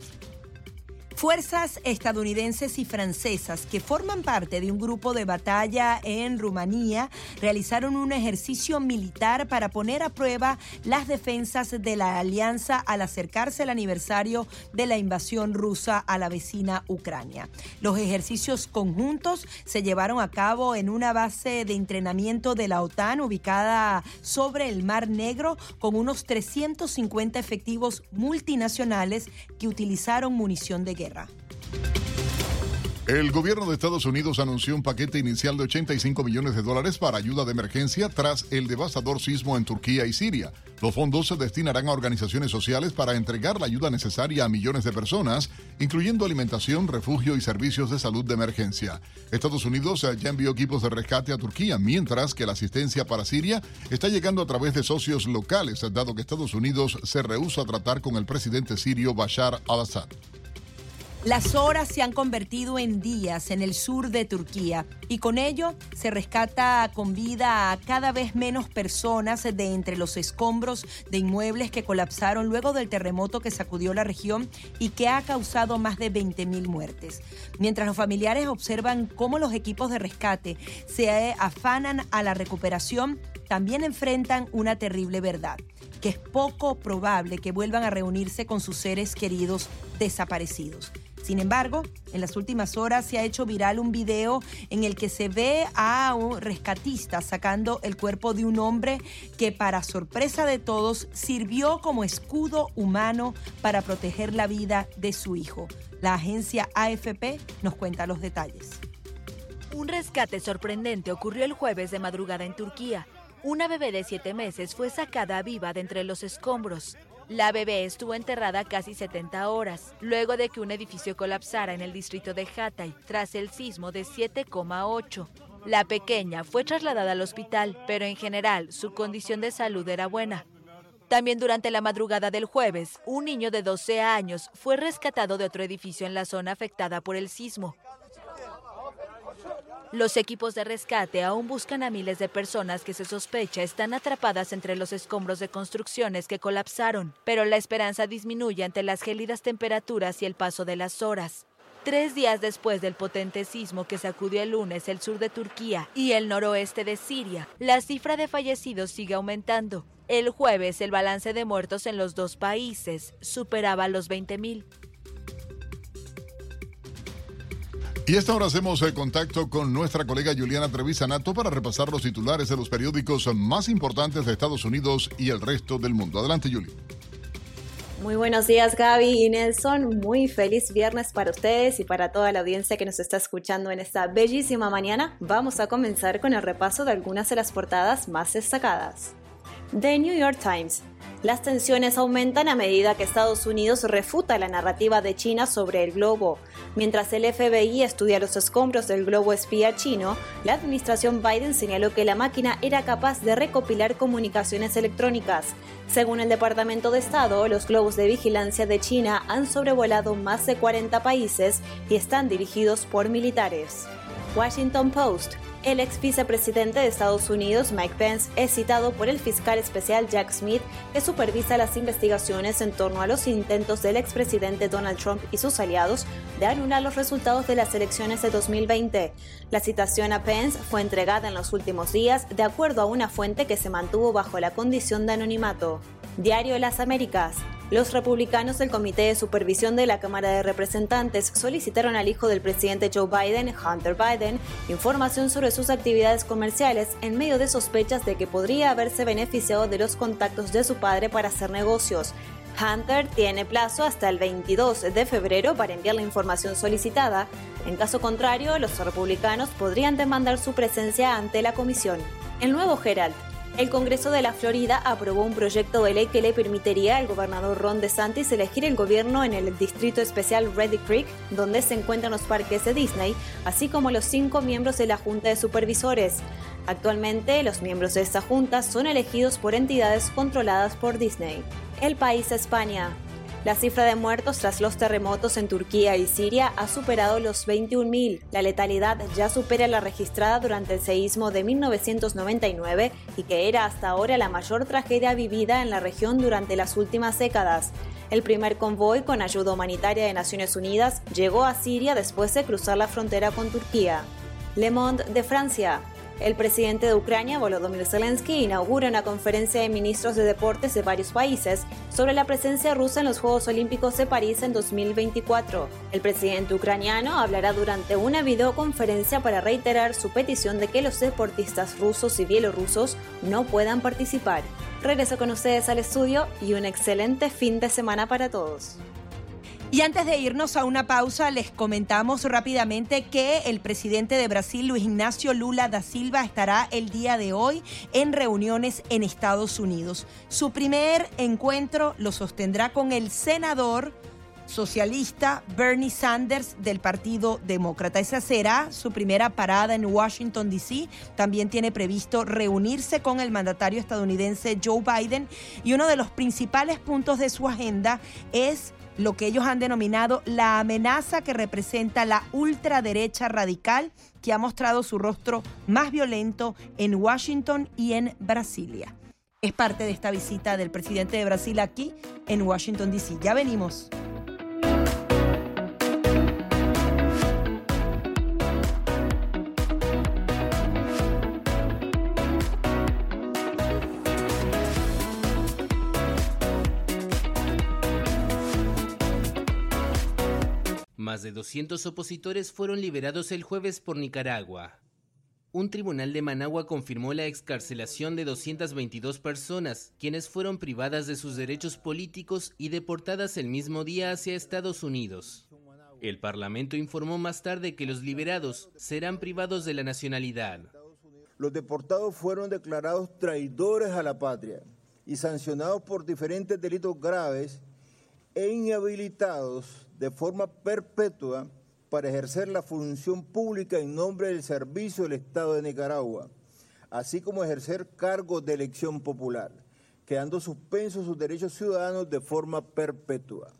Fuerzas estadounidenses y francesas que forman parte de un grupo de batalla en Rumanía realizaron un ejercicio militar para poner a prueba las defensas de la alianza al acercarse el aniversario de la invasión rusa a la vecina Ucrania. Los ejercicios conjuntos se llevaron a cabo en una base de entrenamiento de la OTAN ubicada sobre el Mar Negro con unos 350 efectivos multinacionales que utilizaron munición de guerra. El gobierno de Estados Unidos anunció un paquete inicial de 85 millones de dólares para ayuda de emergencia tras el devastador sismo en Turquía y Siria. Los fondos se destinarán a organizaciones sociales para entregar la ayuda necesaria a millones de personas, incluyendo alimentación, refugio y servicios de salud de emergencia. Estados Unidos ya envió equipos de rescate a Turquía, mientras que la asistencia para Siria está llegando a través de socios locales, dado que Estados Unidos se rehúsa a tratar con el presidente sirio Bashar al-Assad. Las horas se han convertido en días en el sur de Turquía y con ello se rescata con vida a cada vez menos personas de entre los escombros de inmuebles que colapsaron luego del terremoto que sacudió la región y que ha causado más de 20.000 muertes. Mientras los familiares observan cómo los equipos de rescate se afanan a la recuperación, también enfrentan una terrible verdad, que es poco probable que vuelvan a reunirse con sus seres queridos desaparecidos. Sin embargo, en las últimas horas se ha hecho viral un video en el que se ve a un rescatista sacando el cuerpo de un hombre que para sorpresa de todos sirvió como escudo humano para proteger la vida de su hijo. La agencia AFP nos cuenta los detalles. Un rescate sorprendente ocurrió el jueves de madrugada en Turquía. Una bebé de siete meses fue sacada viva de entre los escombros. La bebé estuvo enterrada casi 70 horas, luego de que un edificio colapsara en el distrito de Hatay tras el sismo de 7,8. La pequeña fue trasladada al hospital, pero en general su condición de salud era buena. También durante la madrugada del jueves, un niño de 12 años fue rescatado de otro edificio en la zona afectada por el sismo. Los equipos de rescate aún buscan a miles de personas que se sospecha están atrapadas entre los escombros de construcciones que colapsaron, pero la esperanza disminuye ante las gélidas temperaturas y el paso de las horas. Tres días después del potente sismo que sacudió el lunes el sur de Turquía y el noroeste de Siria, la cifra de fallecidos sigue aumentando. El jueves el balance de muertos en los dos países superaba los 20.000. Y esta hora hacemos el contacto con nuestra colega Juliana Trevisanato para repasar los titulares de los periódicos más importantes de Estados Unidos y el resto del mundo. Adelante, Julie. Muy buenos días Gaby y Nelson, muy feliz viernes para ustedes y para toda la audiencia que nos está escuchando en esta bellísima mañana. Vamos a comenzar con el repaso de algunas de las portadas más destacadas. The New York Times las tensiones aumentan a medida que Estados Unidos refuta la narrativa de China sobre el globo. Mientras el FBI estudia los escombros del globo espía chino, la administración Biden señaló que la máquina era capaz de recopilar comunicaciones electrónicas. Según el Departamento de Estado, los globos de vigilancia de China han sobrevolado más de 40 países y están dirigidos por militares. Washington Post el ex vicepresidente de Estados Unidos, Mike Pence, es citado por el fiscal especial Jack Smith, que supervisa las investigaciones en torno a los intentos del expresidente Donald Trump y sus aliados de anular los resultados de las elecciones de 2020. La citación a Pence fue entregada en los últimos días de acuerdo a una fuente que se mantuvo bajo la condición de anonimato. Diario Las Américas. Los republicanos del Comité de Supervisión de la Cámara de Representantes solicitaron al hijo del presidente Joe Biden, Hunter Biden, información sobre sus actividades comerciales en medio de sospechas de que podría haberse beneficiado de los contactos de su padre para hacer negocios. Hunter tiene plazo hasta el 22 de febrero para enviar la información solicitada. En caso contrario, los republicanos podrían demandar su presencia ante la comisión. El nuevo Herald el Congreso de la Florida aprobó un proyecto de ley que le permitiría al gobernador Ron DeSantis elegir el gobierno en el distrito especial Ready Creek, donde se encuentran los parques de Disney, así como los cinco miembros de la Junta de Supervisores. Actualmente, los miembros de esta junta son elegidos por entidades controladas por Disney. El país España. La cifra de muertos tras los terremotos en Turquía y Siria ha superado los 21.000. La letalidad ya supera la registrada durante el seísmo de 1999 y que era hasta ahora la mayor tragedia vivida en la región durante las últimas décadas. El primer convoy con ayuda humanitaria de Naciones Unidas llegó a Siria después de cruzar la frontera con Turquía. Le Monde de Francia. El presidente de Ucrania, Volodymyr Zelensky, inaugura una conferencia de ministros de deportes de varios países sobre la presencia rusa en los Juegos Olímpicos de París en 2024. El presidente ucraniano hablará durante una videoconferencia para reiterar su petición de que los deportistas rusos y bielorrusos no puedan participar. Regreso con ustedes al estudio y un excelente fin de semana para todos. Y antes de irnos a una pausa, les comentamos rápidamente que el presidente de Brasil, Luis Ignacio Lula da Silva, estará el día de hoy en reuniones en Estados Unidos. Su primer encuentro lo sostendrá con el senador socialista Bernie Sanders del Partido Demócrata. Esa será su primera parada en Washington, D.C. También tiene previsto reunirse con el mandatario estadounidense Joe Biden y uno de los principales puntos de su agenda es lo que ellos han denominado la amenaza que representa la ultraderecha radical que ha mostrado su rostro más violento en Washington y en Brasilia. Es parte de esta visita del presidente de Brasil aquí en Washington, D.C. Ya venimos. Más de 200 opositores fueron liberados el jueves por Nicaragua. Un tribunal de Managua confirmó la excarcelación de 222 personas, quienes fueron privadas de sus derechos políticos y deportadas el mismo día hacia Estados Unidos. El Parlamento informó más tarde que los liberados serán privados de la nacionalidad. Los deportados fueron declarados traidores a la patria y sancionados por diferentes delitos graves e inhabilitados de forma perpetua para ejercer la función pública en nombre del servicio del Estado de Nicaragua, así como ejercer cargos de elección popular, quedando suspensos sus derechos ciudadanos de forma perpetua.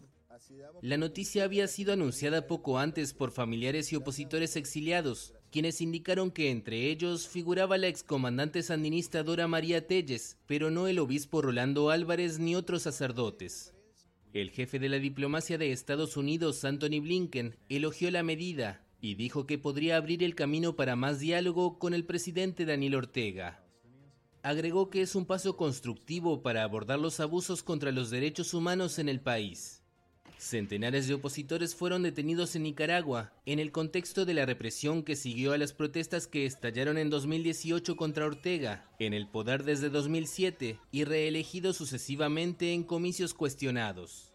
La noticia había sido anunciada poco antes por familiares y opositores exiliados, quienes indicaron que entre ellos figuraba la excomandante sandinista Dora María Telles, pero no el obispo Rolando Álvarez ni otros sacerdotes. El jefe de la diplomacia de Estados Unidos, Anthony Blinken, elogió la medida y dijo que podría abrir el camino para más diálogo con el presidente Daniel Ortega. Agregó que es un paso constructivo para abordar los abusos contra los derechos humanos en el país. Centenares de opositores fueron detenidos en Nicaragua en el contexto de la represión que siguió a las protestas que estallaron en 2018 contra Ortega, en el poder desde 2007 y reelegido sucesivamente en comicios cuestionados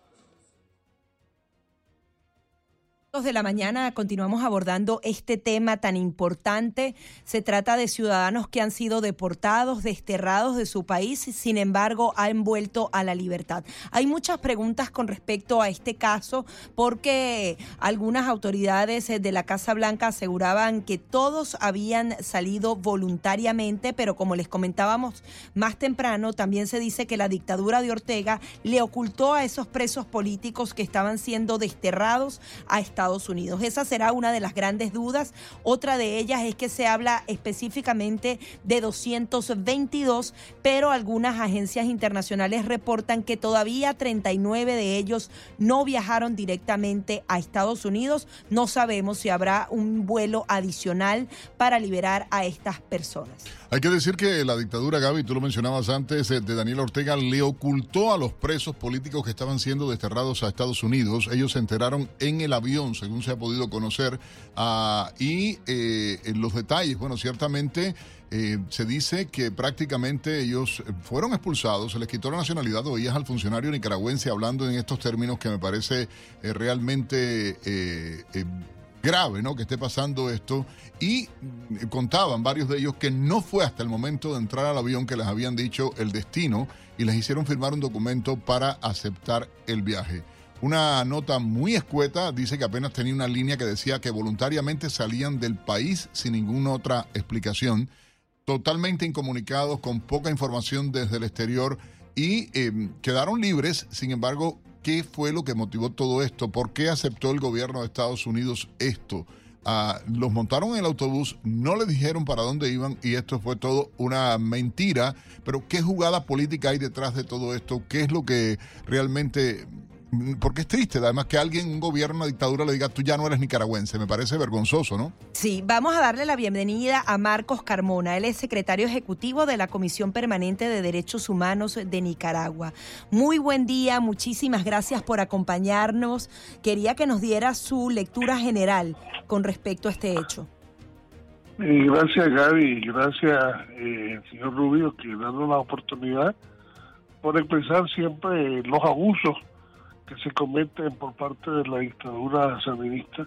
de la mañana continuamos abordando este tema tan importante. Se trata de ciudadanos que han sido deportados, desterrados de su país, sin embargo han vuelto a la libertad. Hay muchas preguntas con respecto a este caso porque algunas autoridades de la Casa Blanca aseguraban que todos habían salido voluntariamente, pero como les comentábamos más temprano, también se dice que la dictadura de Ortega le ocultó a esos presos políticos que estaban siendo desterrados a Estados Estados. Esa será una de las grandes dudas. Otra de ellas es que se habla específicamente de 222, pero algunas agencias internacionales reportan que todavía 39 de ellos no viajaron directamente a Estados Unidos. No sabemos si habrá un vuelo adicional para liberar a estas personas. Hay que decir que la dictadura, Gaby, tú lo mencionabas antes, eh, de Daniel Ortega, le ocultó a los presos políticos que estaban siendo desterrados a Estados Unidos. Ellos se enteraron en el avión, según se ha podido conocer. Ah, y eh, en los detalles, bueno, ciertamente eh, se dice que prácticamente ellos fueron expulsados, se les quitó la nacionalidad. Oías al funcionario nicaragüense hablando en estos términos que me parece realmente grave, ¿no? Que esté pasando esto. Y contaban varios de ellos que no fue hasta el momento de entrar al avión que les habían dicho el destino y les hicieron firmar un documento para aceptar el viaje. Una nota muy escueta dice que apenas tenía una línea que decía que voluntariamente salían del país sin ninguna otra explicación, totalmente incomunicados, con poca información desde el exterior y eh, quedaron libres, sin embargo, ¿Qué fue lo que motivó todo esto? ¿Por qué aceptó el gobierno de Estados Unidos esto? Ah, los montaron en el autobús, no les dijeron para dónde iban y esto fue todo una mentira. Pero ¿qué jugada política hay detrás de todo esto? ¿Qué es lo que realmente porque es triste, además que alguien, un gobierno, una dictadura le diga tú ya no eres nicaragüense, me parece vergonzoso, ¿no? Sí, vamos a darle la bienvenida a Marcos Carmona, él es secretario ejecutivo de la Comisión Permanente de Derechos Humanos de Nicaragua. Muy buen día, muchísimas gracias por acompañarnos. Quería que nos diera su lectura general con respecto a este hecho. Eh, gracias Gaby, gracias eh, señor Rubio que dando la oportunidad por expresar siempre los abusos que se cometen por parte de la dictadura sandinista,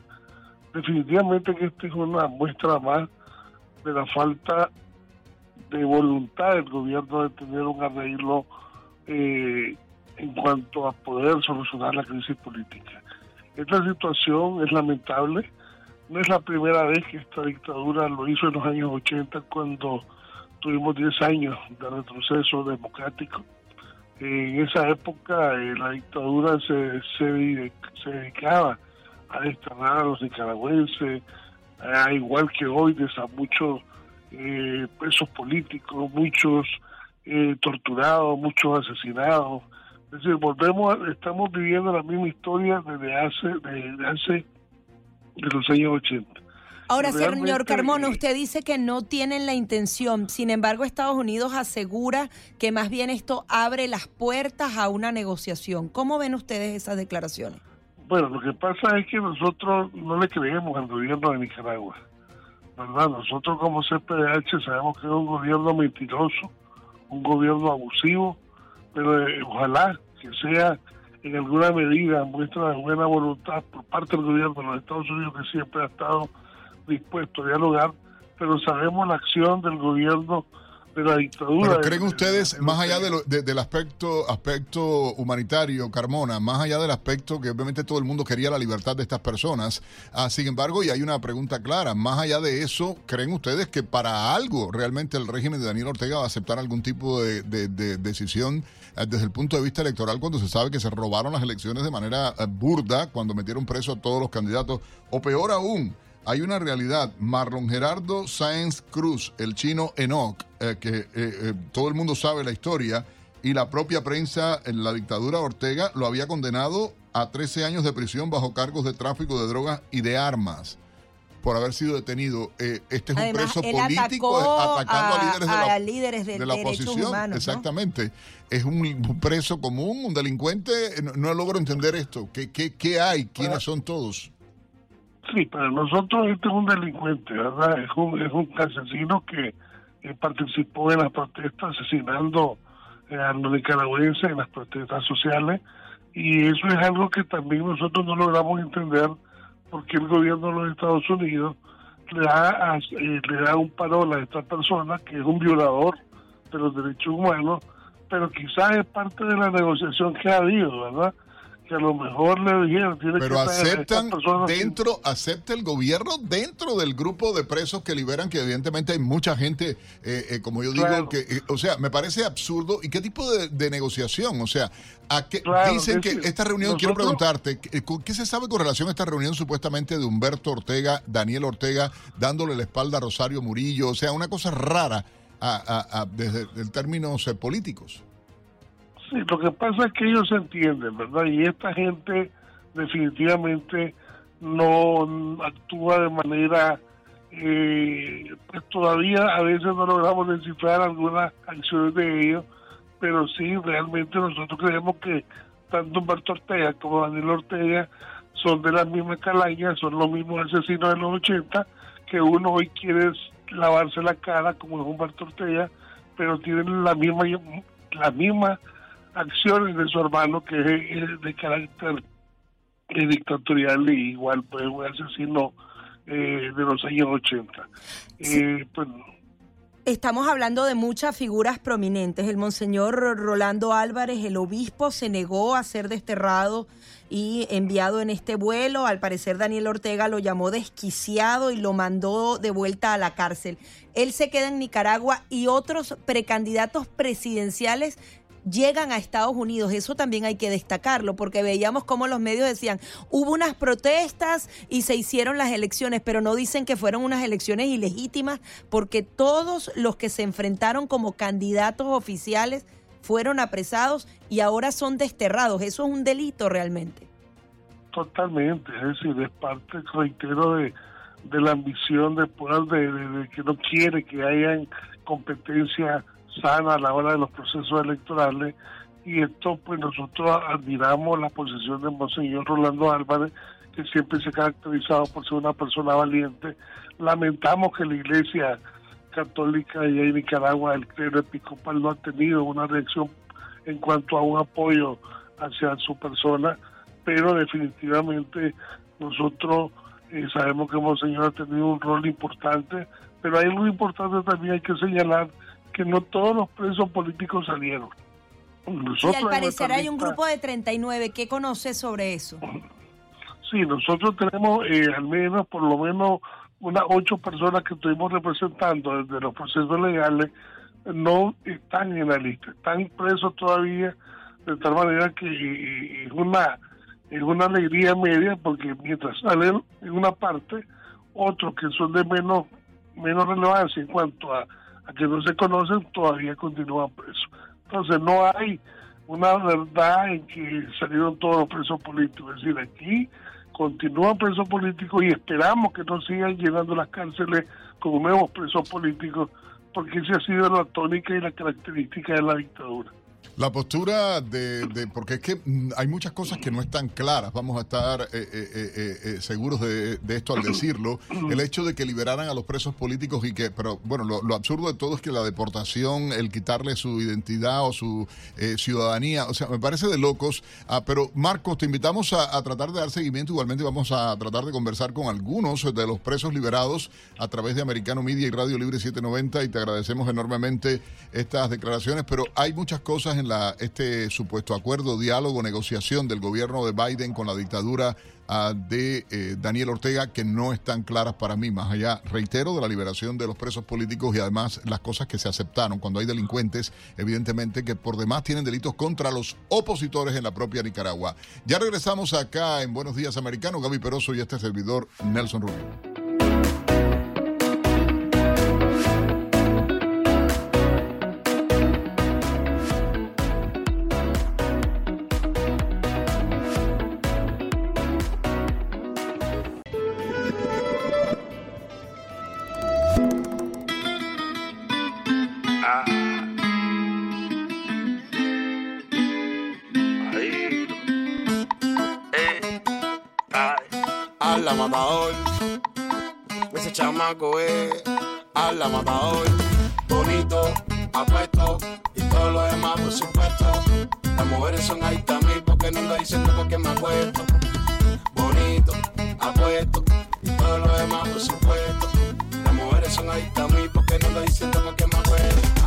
definitivamente que esta es una muestra más de la falta de voluntad del gobierno de tener un arreglo eh, en cuanto a poder solucionar la crisis política. Esta situación es lamentable. No es la primera vez que esta dictadura lo hizo en los años 80 cuando tuvimos 10 años de retroceso democrático. En esa época eh, la dictadura se, se, dedicaba a desterrar a los nicaragüenses, igual que hoy, a muchos eh, presos políticos, muchos eh, torturados, muchos asesinados. Es decir, volvemos, a- estamos viviendo la misma historia desde hace, desde hace de los años 80. Ahora, señor Carmona, eh, usted dice que no tienen la intención, sin embargo, Estados Unidos asegura que más bien esto abre las puertas a una negociación. ¿Cómo ven ustedes esas declaraciones? Bueno, lo que pasa es que nosotros no le creemos al gobierno de Nicaragua. ¿Verdad? Nosotros como CPDH sabemos que es un gobierno mentiroso, un gobierno abusivo, pero eh, ojalá que sea en alguna medida muestra de buena voluntad por parte del gobierno de los Estados Unidos que siempre ha estado dispuesto a dialogar, pero sabemos la acción del gobierno de la dictadura. Pero creen ustedes, más allá de lo- de- del aspecto, aspecto humanitario, Carmona, más allá del aspecto que obviamente todo el mundo quería la libertad de estas personas, ah, sin embargo, y hay una pregunta clara, más allá de eso, ¿creen ustedes que para algo realmente el régimen de Daniel Ortega va a aceptar algún tipo de, de- de decisión eh, desde el punto de vista electoral cuando se sabe que se robaron las elecciones de manera eh, burda, cuando metieron preso a todos los candidatos, o peor aún, hay una realidad. Marlon Gerardo Sáenz Cruz, el chino Enoch, eh, que eh, eh, todo el mundo sabe la historia, y la propia prensa en la dictadura Ortega lo había condenado a 13 años de prisión bajo cargos de tráfico de drogas y de armas por haber sido detenido. Eh, este es un preso político atacando a, a- líderes de la, a líderes de de la oposición. humanos, ¿no? Exactamente. Es un, un preso común, un delincuente. No, no logro entender esto. ¿Qué, qué, qué hay? ¿Quiénes son todos? Sí, para nosotros este es un delincuente, ¿verdad? Es un, es un asesino que eh, participó en las protestas asesinando eh, a los nicaragüenses en las protestas sociales y eso es algo que también nosotros no logramos entender porque el gobierno de los Estados Unidos le da, eh, le da un parol a esta persona que es un violador de los derechos humanos, pero quizás es parte de la negociación que ha habido, ¿verdad? Que a lo mejor le dijeron, tiene Pero que aceptan dentro, acepta el gobierno dentro del grupo de presos que liberan, que evidentemente hay mucha gente, eh, eh, como yo digo, Claro. que, eh, o sea, me parece absurdo. ¿Y qué tipo de, de negociación? O sea, ¿a qué, Claro, dicen que esta reunión, quiero preguntarte, ¿qué, ¿qué se sabe con relación a esta reunión supuestamente de Humberto Ortega, Daniel Ortega, dándole la espalda a Rosario Murillo? O sea, una cosa rara a- a- a- desde el términos eh, políticos. Sí, lo que pasa es que ellos se entienden, ¿verdad? Y esta gente definitivamente no actúa de manera, eh, pues todavía a veces no logramos descifrar algunas acciones de ellos, pero sí, realmente nosotros creemos que tanto Humberto Ortega como Daniel Ortega son de la misma calaña, son los mismos asesinos de los 80, que uno hoy quiere lavarse la cara como es Humberto Ortega, pero tienen la misma la misma acciones de su hermano que es eh, de carácter eh, dictatorial y igual pues un asesino eh, de los años 80. Eh, pues, Estamos hablando de muchas figuras prominentes. El monseñor Rolando Álvarez, el obispo, se negó a ser desterrado y enviado en este vuelo. Al parecer Daniel Ortega lo llamó desquiciado y lo mandó de vuelta a la cárcel. Él se queda en Nicaragua y otros precandidatos presidenciales llegan a Estados Unidos. Eso también hay que destacarlo, porque veíamos cómo los medios decían, hubo unas protestas y se hicieron las elecciones, pero no dicen que fueron unas elecciones ilegítimas, porque todos los que se enfrentaron como candidatos oficiales fueron apresados y ahora son desterrados. Eso es un delito realmente. totalmente, es decir, es parte, reitero, de, la ambición de de, de- de que no quiere que haya competencia sana a la hora de los procesos electorales y esto pues nosotros admiramos la posición de Monseñor Rolando Álvarez que siempre se ha caracterizado por ser una persona valiente. Lamentamos que la Iglesia Católica allá en Nicaragua, el clero episcopal no ha tenido una reacción en cuanto a un apoyo hacia su persona, pero definitivamente nosotros eh, sabemos que Monseñor ha tenido un rol importante, pero hay algo importante también hay que señalar que no todos los presos políticos salieron. Y al parecer hay un grupo de 39. ¿Qué conoce sobre eso? Sí, nosotros tenemos eh, al menos, por lo menos, unas ocho personas que estuvimos representando desde los procesos legales, no están en la lista, están presos todavía, de tal manera que es una es una alegría media porque mientras salen en una parte, otros que son de menos menos relevancia en cuanto a, a que no se conocen, todavía continúan presos. Entonces no hay una verdad en que salieron todos los presos políticos. Es decir, aquí continúan presos políticos y esperamos que no sigan llenando las cárceles con nuevos presos políticos, porque esa ha sido la tónica y la característica de la dictadura. La postura de, de- porque es que mm, hay muchas cosas que no están claras, vamos a estar eh, eh, eh, seguros de, de esto al decirlo, el hecho de que liberaran a los presos políticos y que, pero bueno, lo, lo absurdo de todo es que la deportación, el quitarle su identidad o su ciudadanía, o sea, me parece de locos, Ah, pero Marcos, te invitamos a, a tratar de dar seguimiento, igualmente vamos a tratar de conversar con algunos de los presos liberados a través de Americano Media y Radio Libre 790 y te agradecemos enormemente estas declaraciones, pero hay muchas cosas en este supuesto acuerdo, diálogo, negociación del gobierno de Biden con la dictadura ah, de eh, Daniel Ortega que no están claras para mí, más allá, reitero, de la liberación de los presos políticos y además las cosas que se aceptaron cuando hay delincuentes, evidentemente, que por demás tienen delitos contra los opositores en la propia Nicaragua. Ya regresamos acá en Buenos Días Americano, Gaby Peroso y este servidor Nelson Rubio. Matador. Ese chamaco es a la matador. Bonito, apuesto y todo lo demás, por supuesto. Las mujeres son ahí también porque no lo dicen porque me apuesto. Bonito, apuesto y todo lo demás, por supuesto. Las mujeres son ahí también porque no lo dicen porque me apuesto.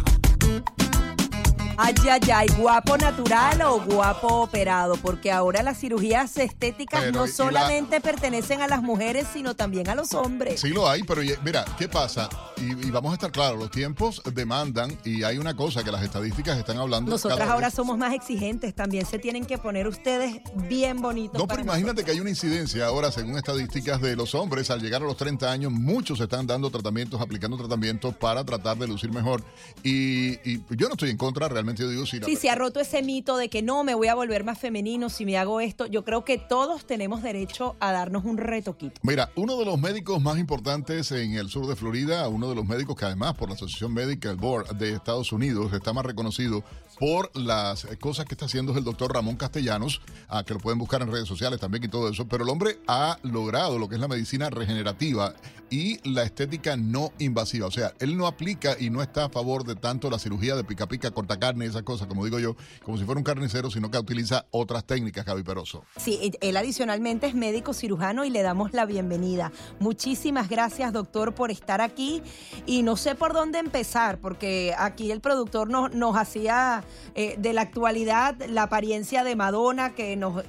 Ay, ay, ay, guapo natural o guapo operado, porque ahora las cirugías estéticas Pero, no y la- solamente pertenecen a las mujeres, sino también a los hombres. Sí lo hay, pero ye- mira, ¿qué pasa? Y, y vamos a estar claros, los tiempos demandan y hay una cosa que las estadísticas están hablando. Nosotras cada ahora vez- somos más exigentes, también se tienen que poner ustedes bien bonitos. No, para pero imagínate que hay una incidencia ahora, según estadísticas de los hombres, al llegar a los 30 años, muchos están dando tratamientos, aplicando tratamientos para tratar de lucir mejor. Y, y yo no estoy en contra, realmente yo digo, si la Sí, se ha roto ese mito de que no, me voy a volver más femenino si me hago esto. Yo creo que todos tenemos derecho a darnos un retoquito. Mira, uno de los médicos más importantes en el sur de Florida, uno de los médicos que además por la Asociación Médica, el Board de Estados Unidos, está más reconocido por las cosas que está haciendo el doctor Ramón Castellanos, que lo pueden buscar en redes sociales también y todo eso, pero el hombre ha logrado lo que es la medicina regenerativa y la estética no invasiva. O sea, él no aplica y no está a favor de tanto la cirugía de pica pica, corta carne esas cosas, como digo yo, como si fuera un carnicero, sino que utiliza otras técnicas, Javi Peroso. Sí, él adicionalmente es médico cirujano y le damos la bienvenida. Muchísimas gracias, doctor, por estar aquí. Y no sé por dónde empezar, porque aquí el productor nos, nos hacía eh, de la actualidad la apariencia de Madonna, que nos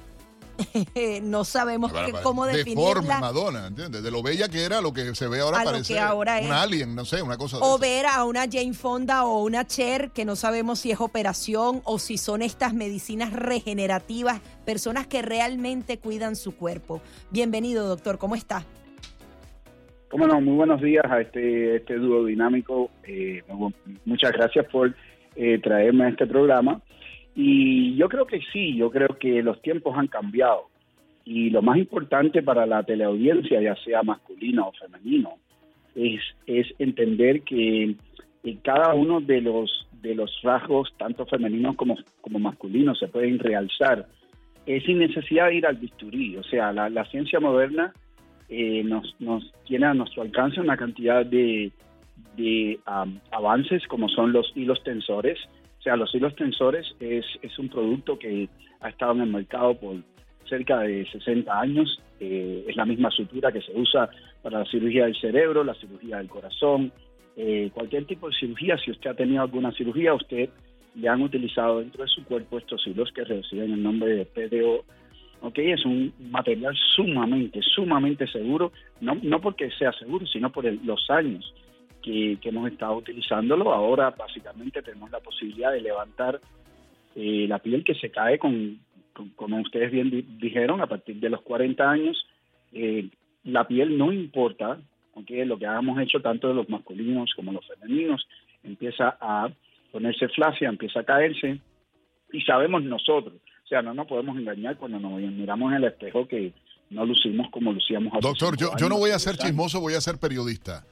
(laughs) no sabemos Para- cómo Deforme definirla. Madonna, ¿entiendes? De lo bella que era, lo que se ve ahora A parece que ahora es. un alien, no sé, una cosa de O esas. ver a una Jane Fonda o una Cher, que no sabemos si es operación o si son estas medicinas regenerativas, personas que realmente cuidan su cuerpo. Bienvenido, doctor, ¿cómo está? Cómo no, muy buenos días a este, este dúo dinámico. Eh, mu- muchas gracias por eh, traerme a este programa. Y yo creo que sí, yo creo que los tiempos han cambiado. Y lo más importante para la teleaudiencia, ya sea masculino o femenino, es, es entender que eh, cada uno de los, de los rasgos, tanto femeninos como, como masculinos, se pueden realzar eh, sin necesidad de ir al bisturí. O sea, la, la ciencia moderna eh, nos, nos tiene a nuestro alcance una cantidad de, de am, avances como son los hilos tensores. O sea, los hilos tensores es, es un producto que ha estado en el mercado por cerca de 60 años. Eh, es la misma sutura que se usa para la cirugía del cerebro, la cirugía del corazón, eh, cualquier tipo de cirugía. Si usted ha tenido alguna cirugía, usted le han utilizado dentro de su cuerpo estos hilos que reciben el nombre de PDO. Ok, es un material sumamente, sumamente seguro, no, no porque sea seguro, sino por los años que, que hemos estado utilizándolo. Ahora básicamente tenemos la posibilidad de levantar eh, la piel que se cae con, con- como ustedes bien di- dijeron, a partir de los 40 años, eh, la piel no importa, aunque lo que hagamos hecho tanto de los masculinos como los femeninos, empieza a ponerse flácida, empieza a caerse, y sabemos nosotros, o sea, no nos podemos engañar cuando nos miramos en el espejo que no lucimos como lucíamos Doctor, yo, yo no voy a ser chismoso, voy a ser periodista.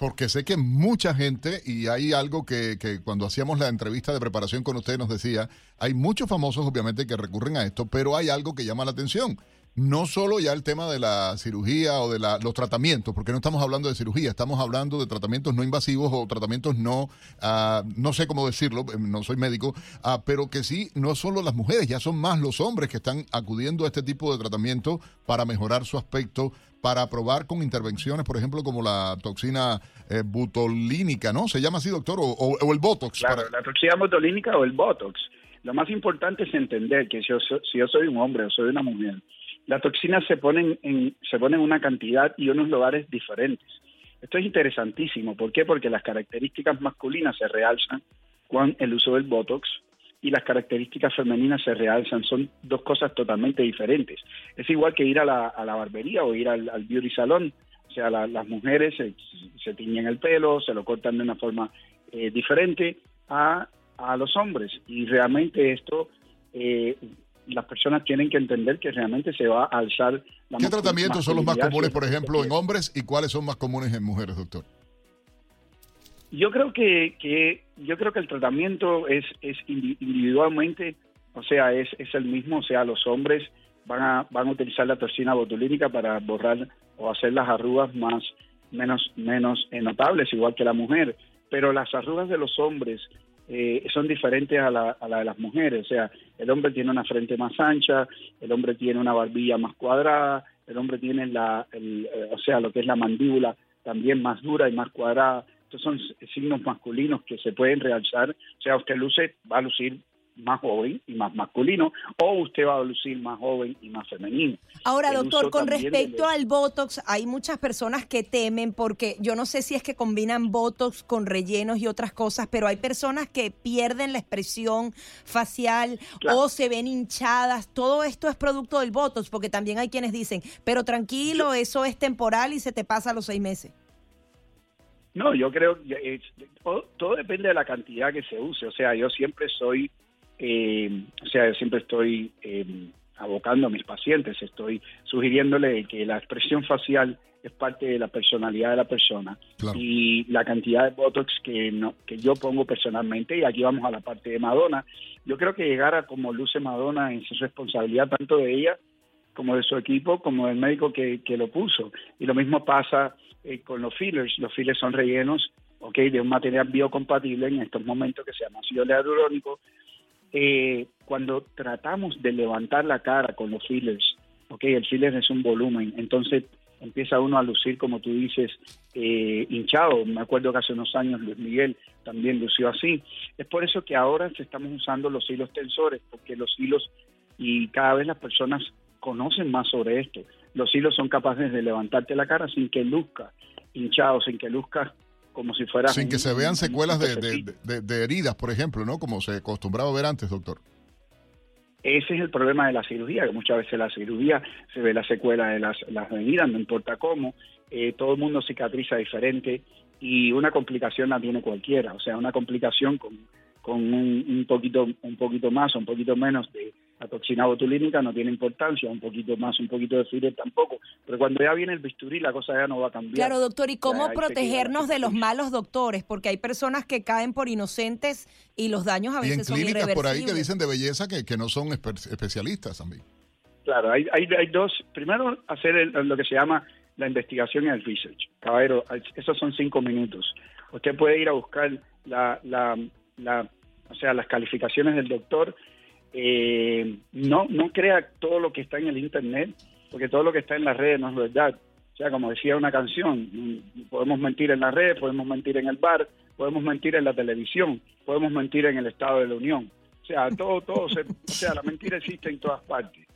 Porque sé que mucha gente, y hay algo que, que cuando hacíamos la entrevista de preparación con usted nos decía, hay muchos famosos obviamente que recurren a esto, pero hay algo que llama la atención. No solo ya el tema de la cirugía o de la- los tratamientos, porque no estamos hablando de cirugía, estamos hablando de tratamientos no invasivos o tratamientos no, ah, no sé cómo decirlo, eh, no soy médico, ah, pero que sí, no solo las mujeres, ya son más los hombres que están acudiendo a este tipo de tratamiento para mejorar su aspecto, para probar con intervenciones, por ejemplo, como la toxina eh, butolínica, ¿no? ¿Se llama así, doctor? O, o- o el Botox. Claro, para- la toxina botulínica o el Botox. Lo más importante es entender que si yo, si yo soy un hombre o soy una mujer, las toxinas se ponen en, se ponen en una cantidad y unos lugares diferentes. Esto es interesantísimo. ¿Por qué? Porque las características masculinas se realzan con el uso del Botox y las características femeninas se realzan. Son dos cosas totalmente diferentes. Es igual que ir a la, barbería o ir al, beauty salón. O sea, la- las mujeres se, se tiñen el pelo, se lo cortan de una forma eh, diferente a, a los hombres. Y realmente esto, eh, las personas tienen que entender que realmente se va a alzar la ¿Qué tratamientos son los más comunes, por ejemplo, en hombres y cuáles son más comunes en mujeres, doctor? Yo creo que, que yo creo que el tratamiento es, es indi- individualmente, o sea, es, es el mismo, o sea, los hombres van a, van a utilizar la toxina botulínica para borrar o hacer las arrugas más menos menos notables, igual que la mujer, pero las arrugas de los hombres eh, son diferentes a la, a la de las mujeres, o sea, el hombre tiene una frente más ancha, el hombre tiene una barbilla más cuadrada, el hombre tiene la, el, eh, o sea, lo que es la mandíbula también más dura y más cuadrada. Estos son signos masculinos que se pueden realzar. O sea, usted luce, va a lucir más joven y más masculino, o usted va a lucir más joven y más femenino. Ahora, El doctor, con respecto de- al Botox, hay muchas personas que temen porque yo no sé si es que combinan Botox con rellenos y otras cosas, pero hay personas que pierden la expresión facial o se ven hinchadas. Todo esto es producto del Botox, porque también hay quienes dicen, pero tranquilo, eso es temporal y se te pasa a los seis meses. No, yo creo que es- todo, todo depende de la cantidad que se use. O sea, yo siempre soy, eh, o sea, yo siempre estoy eh, abocando a mis pacientes, estoy sugiriéndole que la expresión facial es parte de la personalidad de la persona y la cantidad de botox que no, que yo pongo personalmente y aquí vamos a la parte de Madonna. Yo creo que llegar a como luce Madonna es responsabilidad tanto de ella como de su equipo, como del médico que, que lo puso. Y lo mismo pasa eh, con los fillers. Los fillers son rellenos ok, de un material biocompatible en estos momentos que se llama ácido hialurónico. Eh, cuando tratamos de levantar la cara con los fillers, ok, el filler es un volumen, entonces empieza uno a lucir, como tú dices, eh, hinchado. Me acuerdo que hace unos años Luis Miguel también lució así. Es por eso que ahora estamos usando los hilos tensores, porque los hilos y cada vez las personas conocen más sobre esto. Los hilos son capaces de levantarte la cara sin que luzca hinchado, sin que luzca como si fuera Sin que se vean secuelas de, de- de- de heridas, por ejemplo, ¿no? Como se acostumbraba a ver antes, doctor. Ese es el problema de la cirugía, que muchas veces la cirugía se ve la secuela de las, las heridas, no importa cómo, eh, todo el mundo cicatriza diferente y una complicación la tiene cualquiera, o sea, una complicación con, con un, un poquito un poquito más o un poquito menos de la toxina botulínica no tiene importancia, un poquito más, un poquito de filler tampoco, pero cuando ya viene el bisturí la cosa ya no va a cambiar. Claro, doctor, ¿y cómo protegernos de los malos doctores? Porque hay personas que caen por inocentes y los daños a Y en veces son clínicas por ahí que irreversibles. dicen de belleza que, que no son espe- especialistas también. Claro, hay, hay, hay dos. Primero, hacer el- lo que se llama la investigación y el research. Caballero, esos son cinco minutos. Usted puede ir a buscar la, la, la- o sea, las calificaciones del doctor eh, no, no crea todo lo que está en el Internet, porque todo lo que está en las redes no es verdad. O sea, como decía una canción, podemos mentir en las redes, podemos mentir en el bar, podemos mentir en la televisión, podemos mentir en el Estado de la Unión. O sea, todo, todo, se, o sea, la mentira existe en todas partes.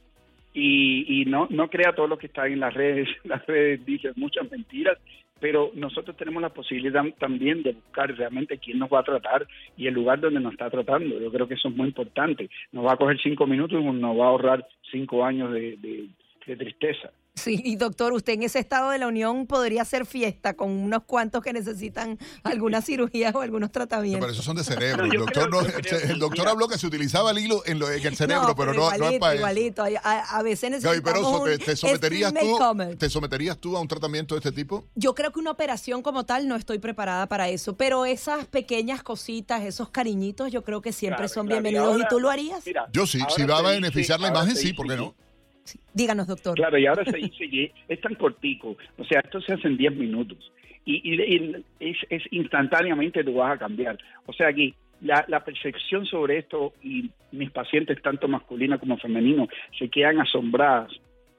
Y, y no, no crea todo lo que está en las redes. (laughs) Las redes dicen muchas mentiras, pero nosotros tenemos la posibilidad también de buscar realmente quién nos va a tratar y el lugar donde nos está tratando. Yo creo que eso es muy importante. Nos va a coger cinco minutos y nos va a ahorrar cinco años de, de- tristeza. Sí, y doctor, usted en ese estado de la Unión podría hacer fiesta con unos cuantos que necesitan alguna cirugía o algunos No, tratamientos. pero esos son de cerebro. El doctor, no- el doctor habló que se utilizaba el hilo en, lo, en el cerebro, No, pero, no, no es igualito, para eso. igualito. A, a- a veces Gaby necesitamos Peroso, un ¿te, te someterías tú. ¿te someterías tú a un tratamiento de este tipo? Yo creo que una operación como tal no estoy preparada para eso, pero esas pequeñas cositas, esos cariñitos, yo creo que siempre Claro, son claro, bienvenidos. ¿Y, ahora- tú lo harías? Mira, Yo sí, si va a beneficiar la imagen, sí, ¿por qué que- no? Díganos, doctor. Claro, y ahora se dice que es tan cortico, o sea, esto se hace en 10 minutos y, es, instantáneamente tú vas a cambiar. O sea que la, percepción sobre esto y mis pacientes, tanto masculinos como femeninos, se quedan asombradas.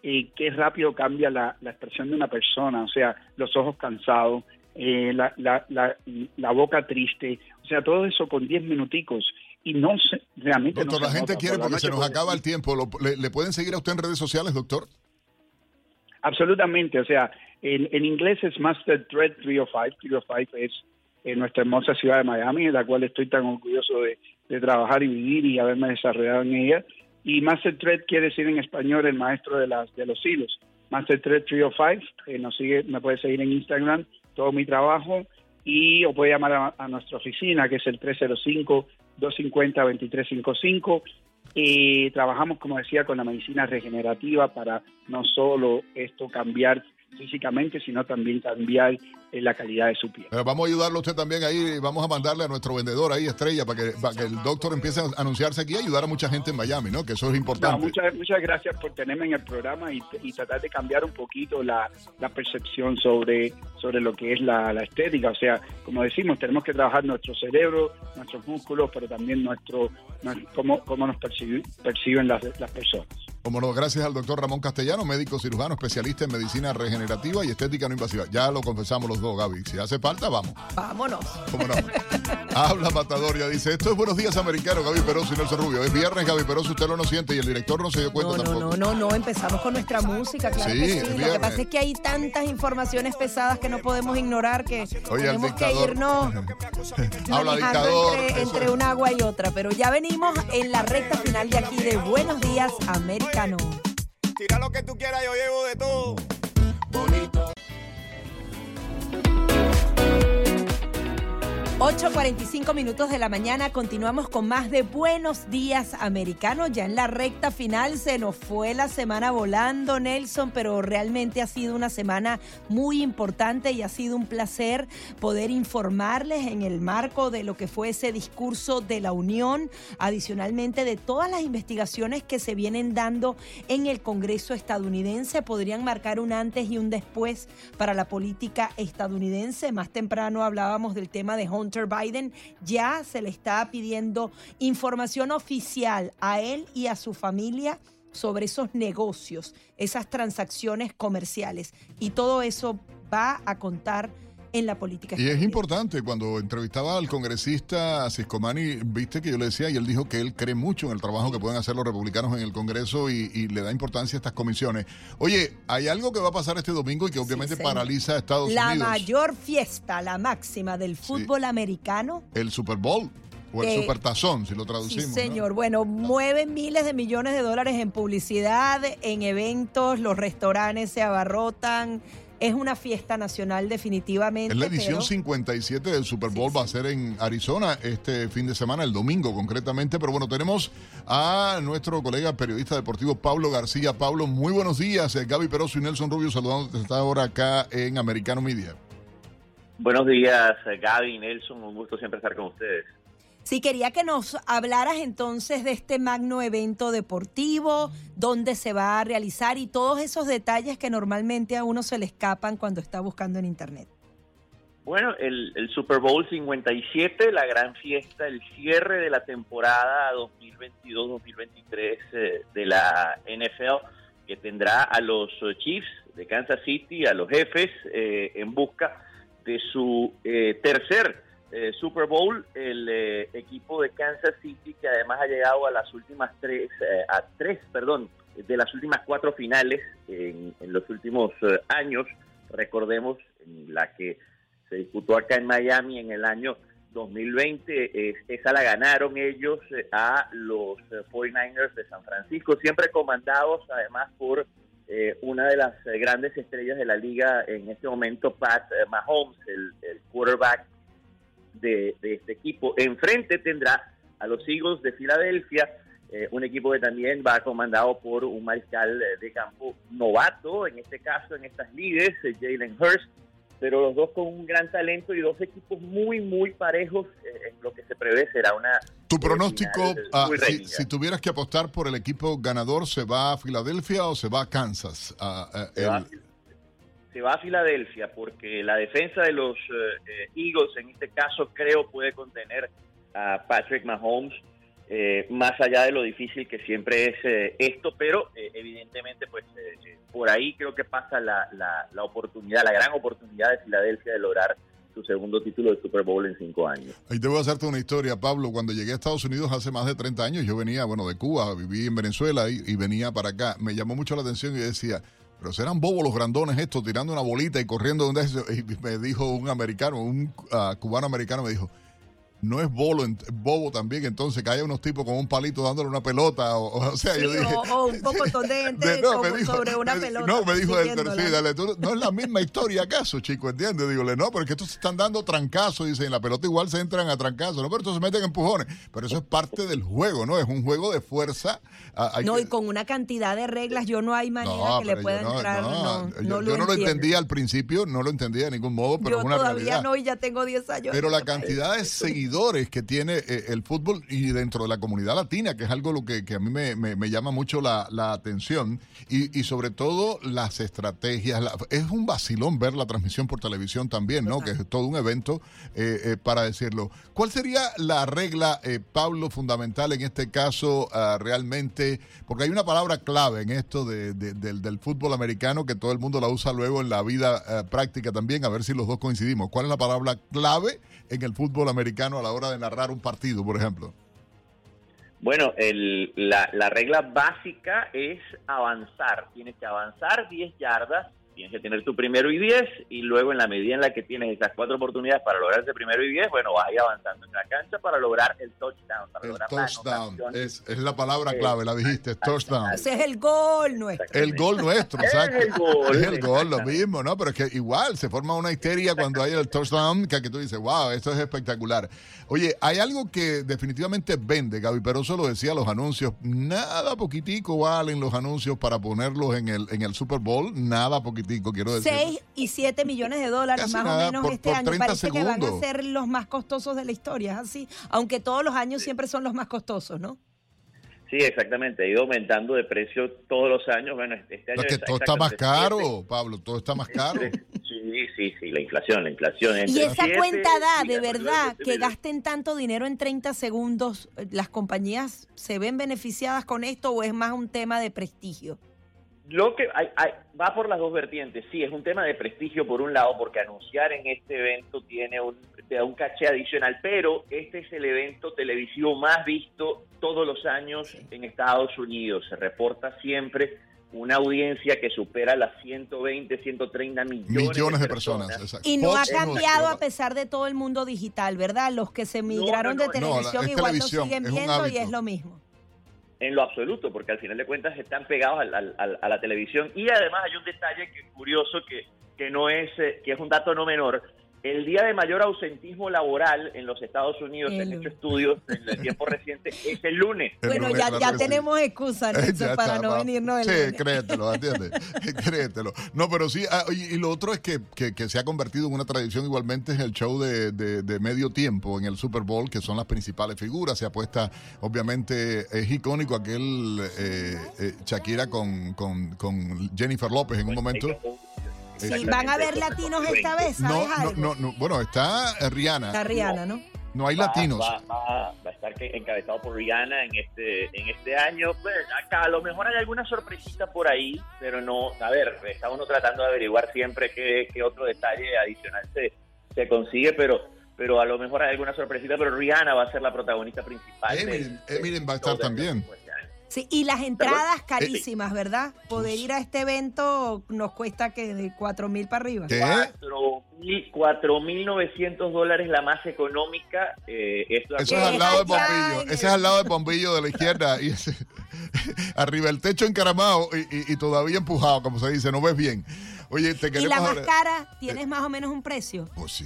Eh, qué rápido cambia la, expresión de una persona, o sea, los ojos cansados, eh, la boca triste, o sea, todo eso con 10 minuticos y no se, realmente Doctor, no la gente quiere porque se nos puede- acaba el tiempo. Lo- le, le pueden seguir a usted en redes sociales, doctor? Absolutamente, o sea, en, en inglés es Master Thread 305, 305 es en nuestra hermosa ciudad de Miami, en la cual estoy tan orgulloso de, de trabajar y vivir y haberme desarrollado en ella. Y Master Thread quiere decir en español el maestro de, las, de los hilos. Master Thread 305, eh, nos sigue, me puede seguir en Instagram, todo mi trabajo, y o puede llamar a, a nuestra oficina, que es el 305-250-2355. Y trabajamos, como decía, con la medicina regenerativa para no solo esto cambiar físicamente, sino también cambiar eh, la calidad de su piel. Pero vamos a ayudarlo usted también ahí. Vamos a mandarle a nuestro vendedor ahí, Estrella, para que, para que el doctor empiece a anunciarse aquí y ayudar a mucha gente en Miami, ¿no? Que eso es No, importante. muchas, muchas gracias por tenerme en el programa y, y tratar de cambiar un poquito la, la percepción sobre, sobre lo que es la, la estética. O sea, como decimos, tenemos que trabajar nuestro cerebro, nuestros músculos, pero también nuestro, nuestro- cómo, cómo nos perciben, perciben las, las personas. Como no, gracias al doctor Ramón Castellano, médico cirujano, especialista en medicina regenerativa y estética no invasiva. Ya lo confesamos los dos, Gaby. Si hace falta, vamos. Vámonos. ¿Cómo no? (laughs) Habla Matador, ya dice, esto es Buenos Días Americano, Gaby Peroso y Nelson Rubio. Es viernes, Gaby Peroso, usted lo no siente y el director no se dio cuenta No, no, tampoco. no, no, no, empezamos con nuestra música, claro Sí, que sí. Lo que pasa es que hay tantas informaciones pesadas que no podemos ignorar que Oye, tenemos que irnos (laughs) Habla dictador. entre, entre un agua y otra. Pero ya venimos en la recta final de aquí de Buenos Días Tira lo que tú quieras, yo llevo de todo. Bonito. 8.45 minutos de la mañana, continuamos con más de Buenos Días Americanos. Ya en la recta final se nos fue la semana volando, Nelson, pero realmente ha sido una semana muy importante y ha sido un placer poder informarles en el marco de lo que fue ese discurso de la Unión, adicionalmente de todas las investigaciones que se vienen dando en el Congreso estadounidense, podrían marcar un antes y un después para la política estadounidense. Más temprano hablábamos del tema de Biden. Ya se le está pidiendo información oficial a él y a su familia sobre esos negocios, esas transacciones comerciales. Y todo eso va a contar en la política Y es importante, cuando entrevistaba al congresista Ciscomani, viste que yo le decía, y él dijo que él cree mucho en el trabajo que pueden hacer los republicanos en el Congreso y, y le da importancia a estas comisiones. Oye, hay algo que va a pasar este domingo y que obviamente paraliza a Estados La Unidos. mayor fiesta, la máxima del fútbol americano. El Super Bowl o el Eh, Super Tazón, si lo Sí, traducimos. ¿no? señor. Bueno, mueven miles de millones de dólares en publicidad, en eventos, los restaurantes se abarrotan. Es una fiesta nacional definitivamente. Es la edición pero- 57 del Super Bowl, va a ser en Arizona este fin de semana, el domingo concretamente. Pero bueno, tenemos a nuestro colega periodista deportivo Pablo García. Pablo, muy buenos días. Eh, Gaby Peroso y Nelson Rubio saludando esta hora acá en Americano Media. Buenos días, eh, Gaby, Nelson, un gusto siempre estar con ustedes. Sí, quería que nos hablaras entonces de este magno evento deportivo, dónde se va a realizar y todos esos detalles que normalmente a uno se le escapan cuando está buscando en internet. Bueno, el, el Super Bowl 57, la gran fiesta, el cierre de la temporada 2022-2023 eh, de la NFL, que tendrá a los eh, Chiefs de Kansas City, a los jefes, eh, en busca de su eh, tercer eh, Super Bowl, el eh, equipo de Kansas City, que además ha llegado a las últimas tres, eh, a tres, perdón, de las últimas cuatro finales en, los últimos eh, años. Recordemos en la que se disputó acá en Miami en el año 2020. es- esa la ganaron ellos a los eh, 49ers de San Francisco, siempre comandados además por eh, una de las grandes estrellas de la liga en este momento, Pat Mahomes, el, el quarterback de, de este equipo. Enfrente tendrá a los Eagles de Filadelfia, eh, un equipo que también va comandado por un mariscal de campo novato, en este caso en estas ligas, eh, Jalen Hurst, pero los dos con un gran talento y dos equipos muy, muy parejos eh, en lo que se prevé será una... Tu pronóstico, final ah, si, tuvieras que apostar por el equipo ganador, ¿se va a Filadelfia o se va a Kansas? Ah, el- se va a Filadelfia porque la defensa de los eh, eh, Eagles en este caso creo puede contener a Patrick Mahomes eh, más allá de lo difícil que siempre es eh, esto, pero evidentemente pues por ahí creo que pasa la, la, la oportunidad, la gran oportunidad de Filadelfia de lograr su segundo título de Super Bowl en cinco años. Ahí te voy a hacerte una historia, Pablo. Cuando llegué a Estados Unidos hace más de 30 años, yo venía, bueno, de Cuba, viví en Venezuela y, y venía para acá. Me llamó mucho la atención y decía, pero serán bobos los grandones estos, tirando una bolita y corriendo. Y me dijo un americano, un ah, cubano americano, me dijo, no es bolo, bobo también, entonces que haya unos tipos con un palito dándole una pelota. O, o sea, yo dije, o, un (laughs) poco de- no, como me dijo- sobre (laughs) una me- pelota. No, me dijo pero sí, dale, tú- no es la misma historia acaso, chico, ¿entiendes? Dígole, no, pero es que estos están dando trancazos, dicen, en la pelota igual se entran a trancazos, no, pero estos se meten empujones. Pero eso es parte del juego, ¿no? Es un juego de fuerza. Ah, hay No, que- y con una cantidad de reglas, yo no hay manera no, que le pueda no, entrar. no, yo, no yo no lo entendía al principio, no lo entendía de ningún modo, pero Yo es una todavía realidad. no, y ya tengo 10 años. Pero la cantidad de (laughs) seguidores que tiene eh, el fútbol y dentro de la comunidad latina, que es algo lo que, que a mí me, me- me llama mucho la, la atención, y, y sobre todo las estrategias. la- es un vacilón ver la transmisión por televisión también, ¿no? Que es todo un evento, eh, eh, para decirlo. ¿Cuál sería la regla, eh, Pablo, fundamental en este caso ah, realmente? Porque hay una palabra clave en esto de- de- del, del fútbol americano que todo el mundo la usa luego en la vida eh, práctica también, a ver si los dos coincidimos. ¿Cuál es la palabra clave en el fútbol americano a la hora de narrar un partido, por ejemplo? Bueno, el- la, la regla básica es avanzar. Tienes que avanzar 10 yardas, tienes que tener tu primero y 10, y luego en la medida en la que tienes esas cuatro oportunidades para lograr ese primero y 10, bueno, vas a ir avanzando en la cancha para lograr el touchdown, para El lograr touchdown es, es la palabra Eh, clave, la dijiste, touchdown. Ese es el gol nuestro. El gol nuestro, Es exacto. el gol, Es el gol, lo mismo, ¿no? Pero es que igual se forma una histeria cuando hay el touchdown que, que tú dices, wow, esto es espectacular. Oye, hay algo que definitivamente vende, Gaby Peroso lo decía, los anuncios, nada poquitico valen los anuncios para ponerlos en el, en el Super Bowl, nada poquitico, quiero decir. 6 y 7 millones de dólares Casi más nada, o menos por- este por año. 30 Parece que van a segundos. ser los más costosos de la historia, es así. Aunque todos los años siempre son los más costosos, ¿no? Sí, exactamente, ha ido aumentando de precio todos los años. Bueno, este año No, es que todo está más caro, Pablo, todo está más caro. Sí, sí, sí, la inflación, la inflación. Y esa siete cuenta da, de verdad, que gasten tanto dinero en 30 segundos, eh, ¿las compañías se ven beneficiadas con esto o es más un tema de prestigio? Lo que hay, hay- va por las dos vertientes. Sí, es un tema de prestigio por un lado, porque anunciar en este evento tiene un, te da un caché adicional, pero este es el evento televisivo más visto todos los años en Estados Unidos. Se reporta siempre una audiencia que supera las 120, 130 millones, Millones de personas, exacto. Y no ha cambiado a pesar de todo el mundo digital, ¿verdad? Los que se migraron de no, no, televisión igual televisión, lo siguen viendo y es lo mismo. En lo absoluto, porque al final de cuentas están pegados al- al- al- a la televisión. Y además hay un detalle que curioso que, que no es, eh, que es un dato no menor. El día de mayor ausentismo laboral en los Estados Unidos, se han hecho estudios en el tiempo (laughs) reciente, es el lunes. Bueno, ya, ya tenemos excusa Nelson, (laughs) Ya para está, no va. venirnos el Sí, lunes. créetelo, ¿entiendes? (laughs) créetelo. No, pero sí, ah, y, y lo otro es que, que- que se ha convertido en una tradición igualmente es el show de, de- de medio tiempo en el Super Bowl, que son las principales figuras. Se apuesta, obviamente, es icónico aquel eh, eh, Shakira con, con, con Jennifer López en un momento. Sí, van a haber latinos esta vez, No, ¿sabes no, algo? no, no, bueno, está Rihanna. Está Rihanna, ¿no? No hay Va- latinos. Va, va- va a estar que- encabezado por Rihanna en este en este año. Pues, acá a lo mejor hay alguna sorpresita por ahí, pero no. A ver, está uno tratando de averiguar siempre qué, qué otro detalle adicional se, se consigue, pero pero a lo mejor hay alguna sorpresita. Pero Rihanna va a ser la protagonista principal. Eminem va a estar también. Sí, y las entradas Eh, carísimas, ¿verdad? Poder ir a este evento nos cuesta que de 4 mil para arriba. Cuatro mil- 4.900 dólares la más económica. eh, esto Eso es al lado de Pombillo. Ese es al lado de Pombillo de la izquierda. Y ese- (laughs) arriba el techo encaramado y, y- y todavía empujado, como se dice. No ves bien. Oye, te Y queremos la más cara, ¿tienes más o menos un precio? Pues sí.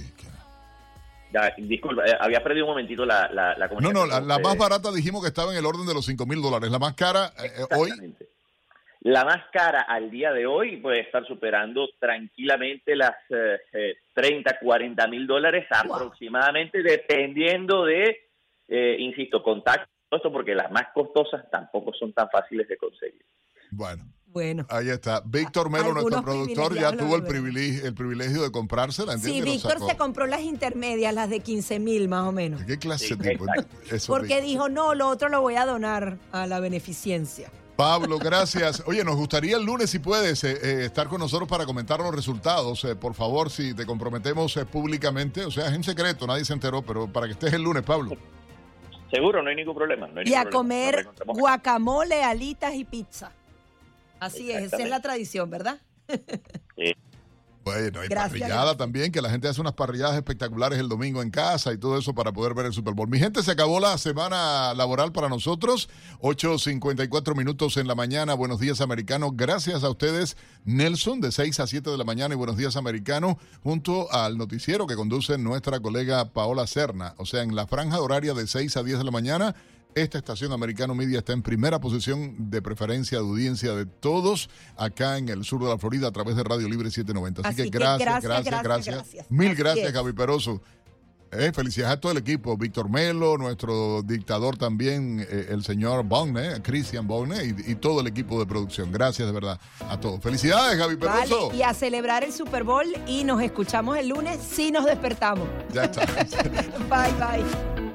Ya, disculpa, eh, había perdido un momentito la, la, la No, comunicación no, la, más ustedes. barata dijimos que estaba en el orden de los 5 mil dólares. La más cara eh, eh, hoy. La más cara al día de hoy puede estar superando tranquilamente las eh, eh, 30, 40 mil dólares aproximadamente, dependiendo de, eh, insisto, contacto, esto porque las más costosas tampoco son tan fáciles de conseguir. Bueno. Bueno. Ahí está. Víctor Melo, nuestro productor, ya tuvo el privilegio, el privilegio de comprársela. Sí, Víctor se compró las intermedias, las de 15 mil más o menos. ¿Qué clase de tipo? Eso, Porque dijo, no, lo otro lo voy a donar a la beneficencia. Pablo, gracias. Oye, nos gustaría el lunes, si puedes, eh, eh, estar con nosotros para comentar los resultados. Eh, por favor, si te comprometemos eh, públicamente, o sea, es en secreto, nadie se enteró, pero para que estés el lunes, Pablo. Seguro, no hay ningún problema. no hay Y ningún a problema. Comer guacamole, alitas y pizza. Así es, esa es la tradición, ¿verdad? (laughs) Bueno, hay Gracias, parrillada también, que la gente hace unas parrilladas espectaculares el domingo en casa y todo eso para poder ver el Super Bowl. Mi gente, se acabó la semana laboral para nosotros. 8.54 minutos en la mañana. Buenos días, americanos. Gracias a ustedes, Nelson, de 6 a 7 de la mañana y Buenos días, americanos, junto al noticiero que conduce nuestra colega Paola Serna. O sea, en la franja horaria de 6 a 10 de la mañana. Esta estación Americano Media está en primera posición de preferencia de audiencia de todos acá en el sur de la Florida a través de Radio Libre 790. Así, Así que que gracias, gracias, gracias, gracias. gracias, gracias. Mil Así gracias, es. Gaby Peroso. Eh, felicidades a todo el equipo, Víctor Melo, nuestro dictador también, eh, el señor Bonne, Christian Bonne y, y todo el equipo de producción. Gracias de verdad a todos. Felicidades, Gaby Vale, Peroso. y a celebrar el Super Bowl y nos escuchamos el lunes si nos despertamos. Ya está. (laughs) Bye, bye.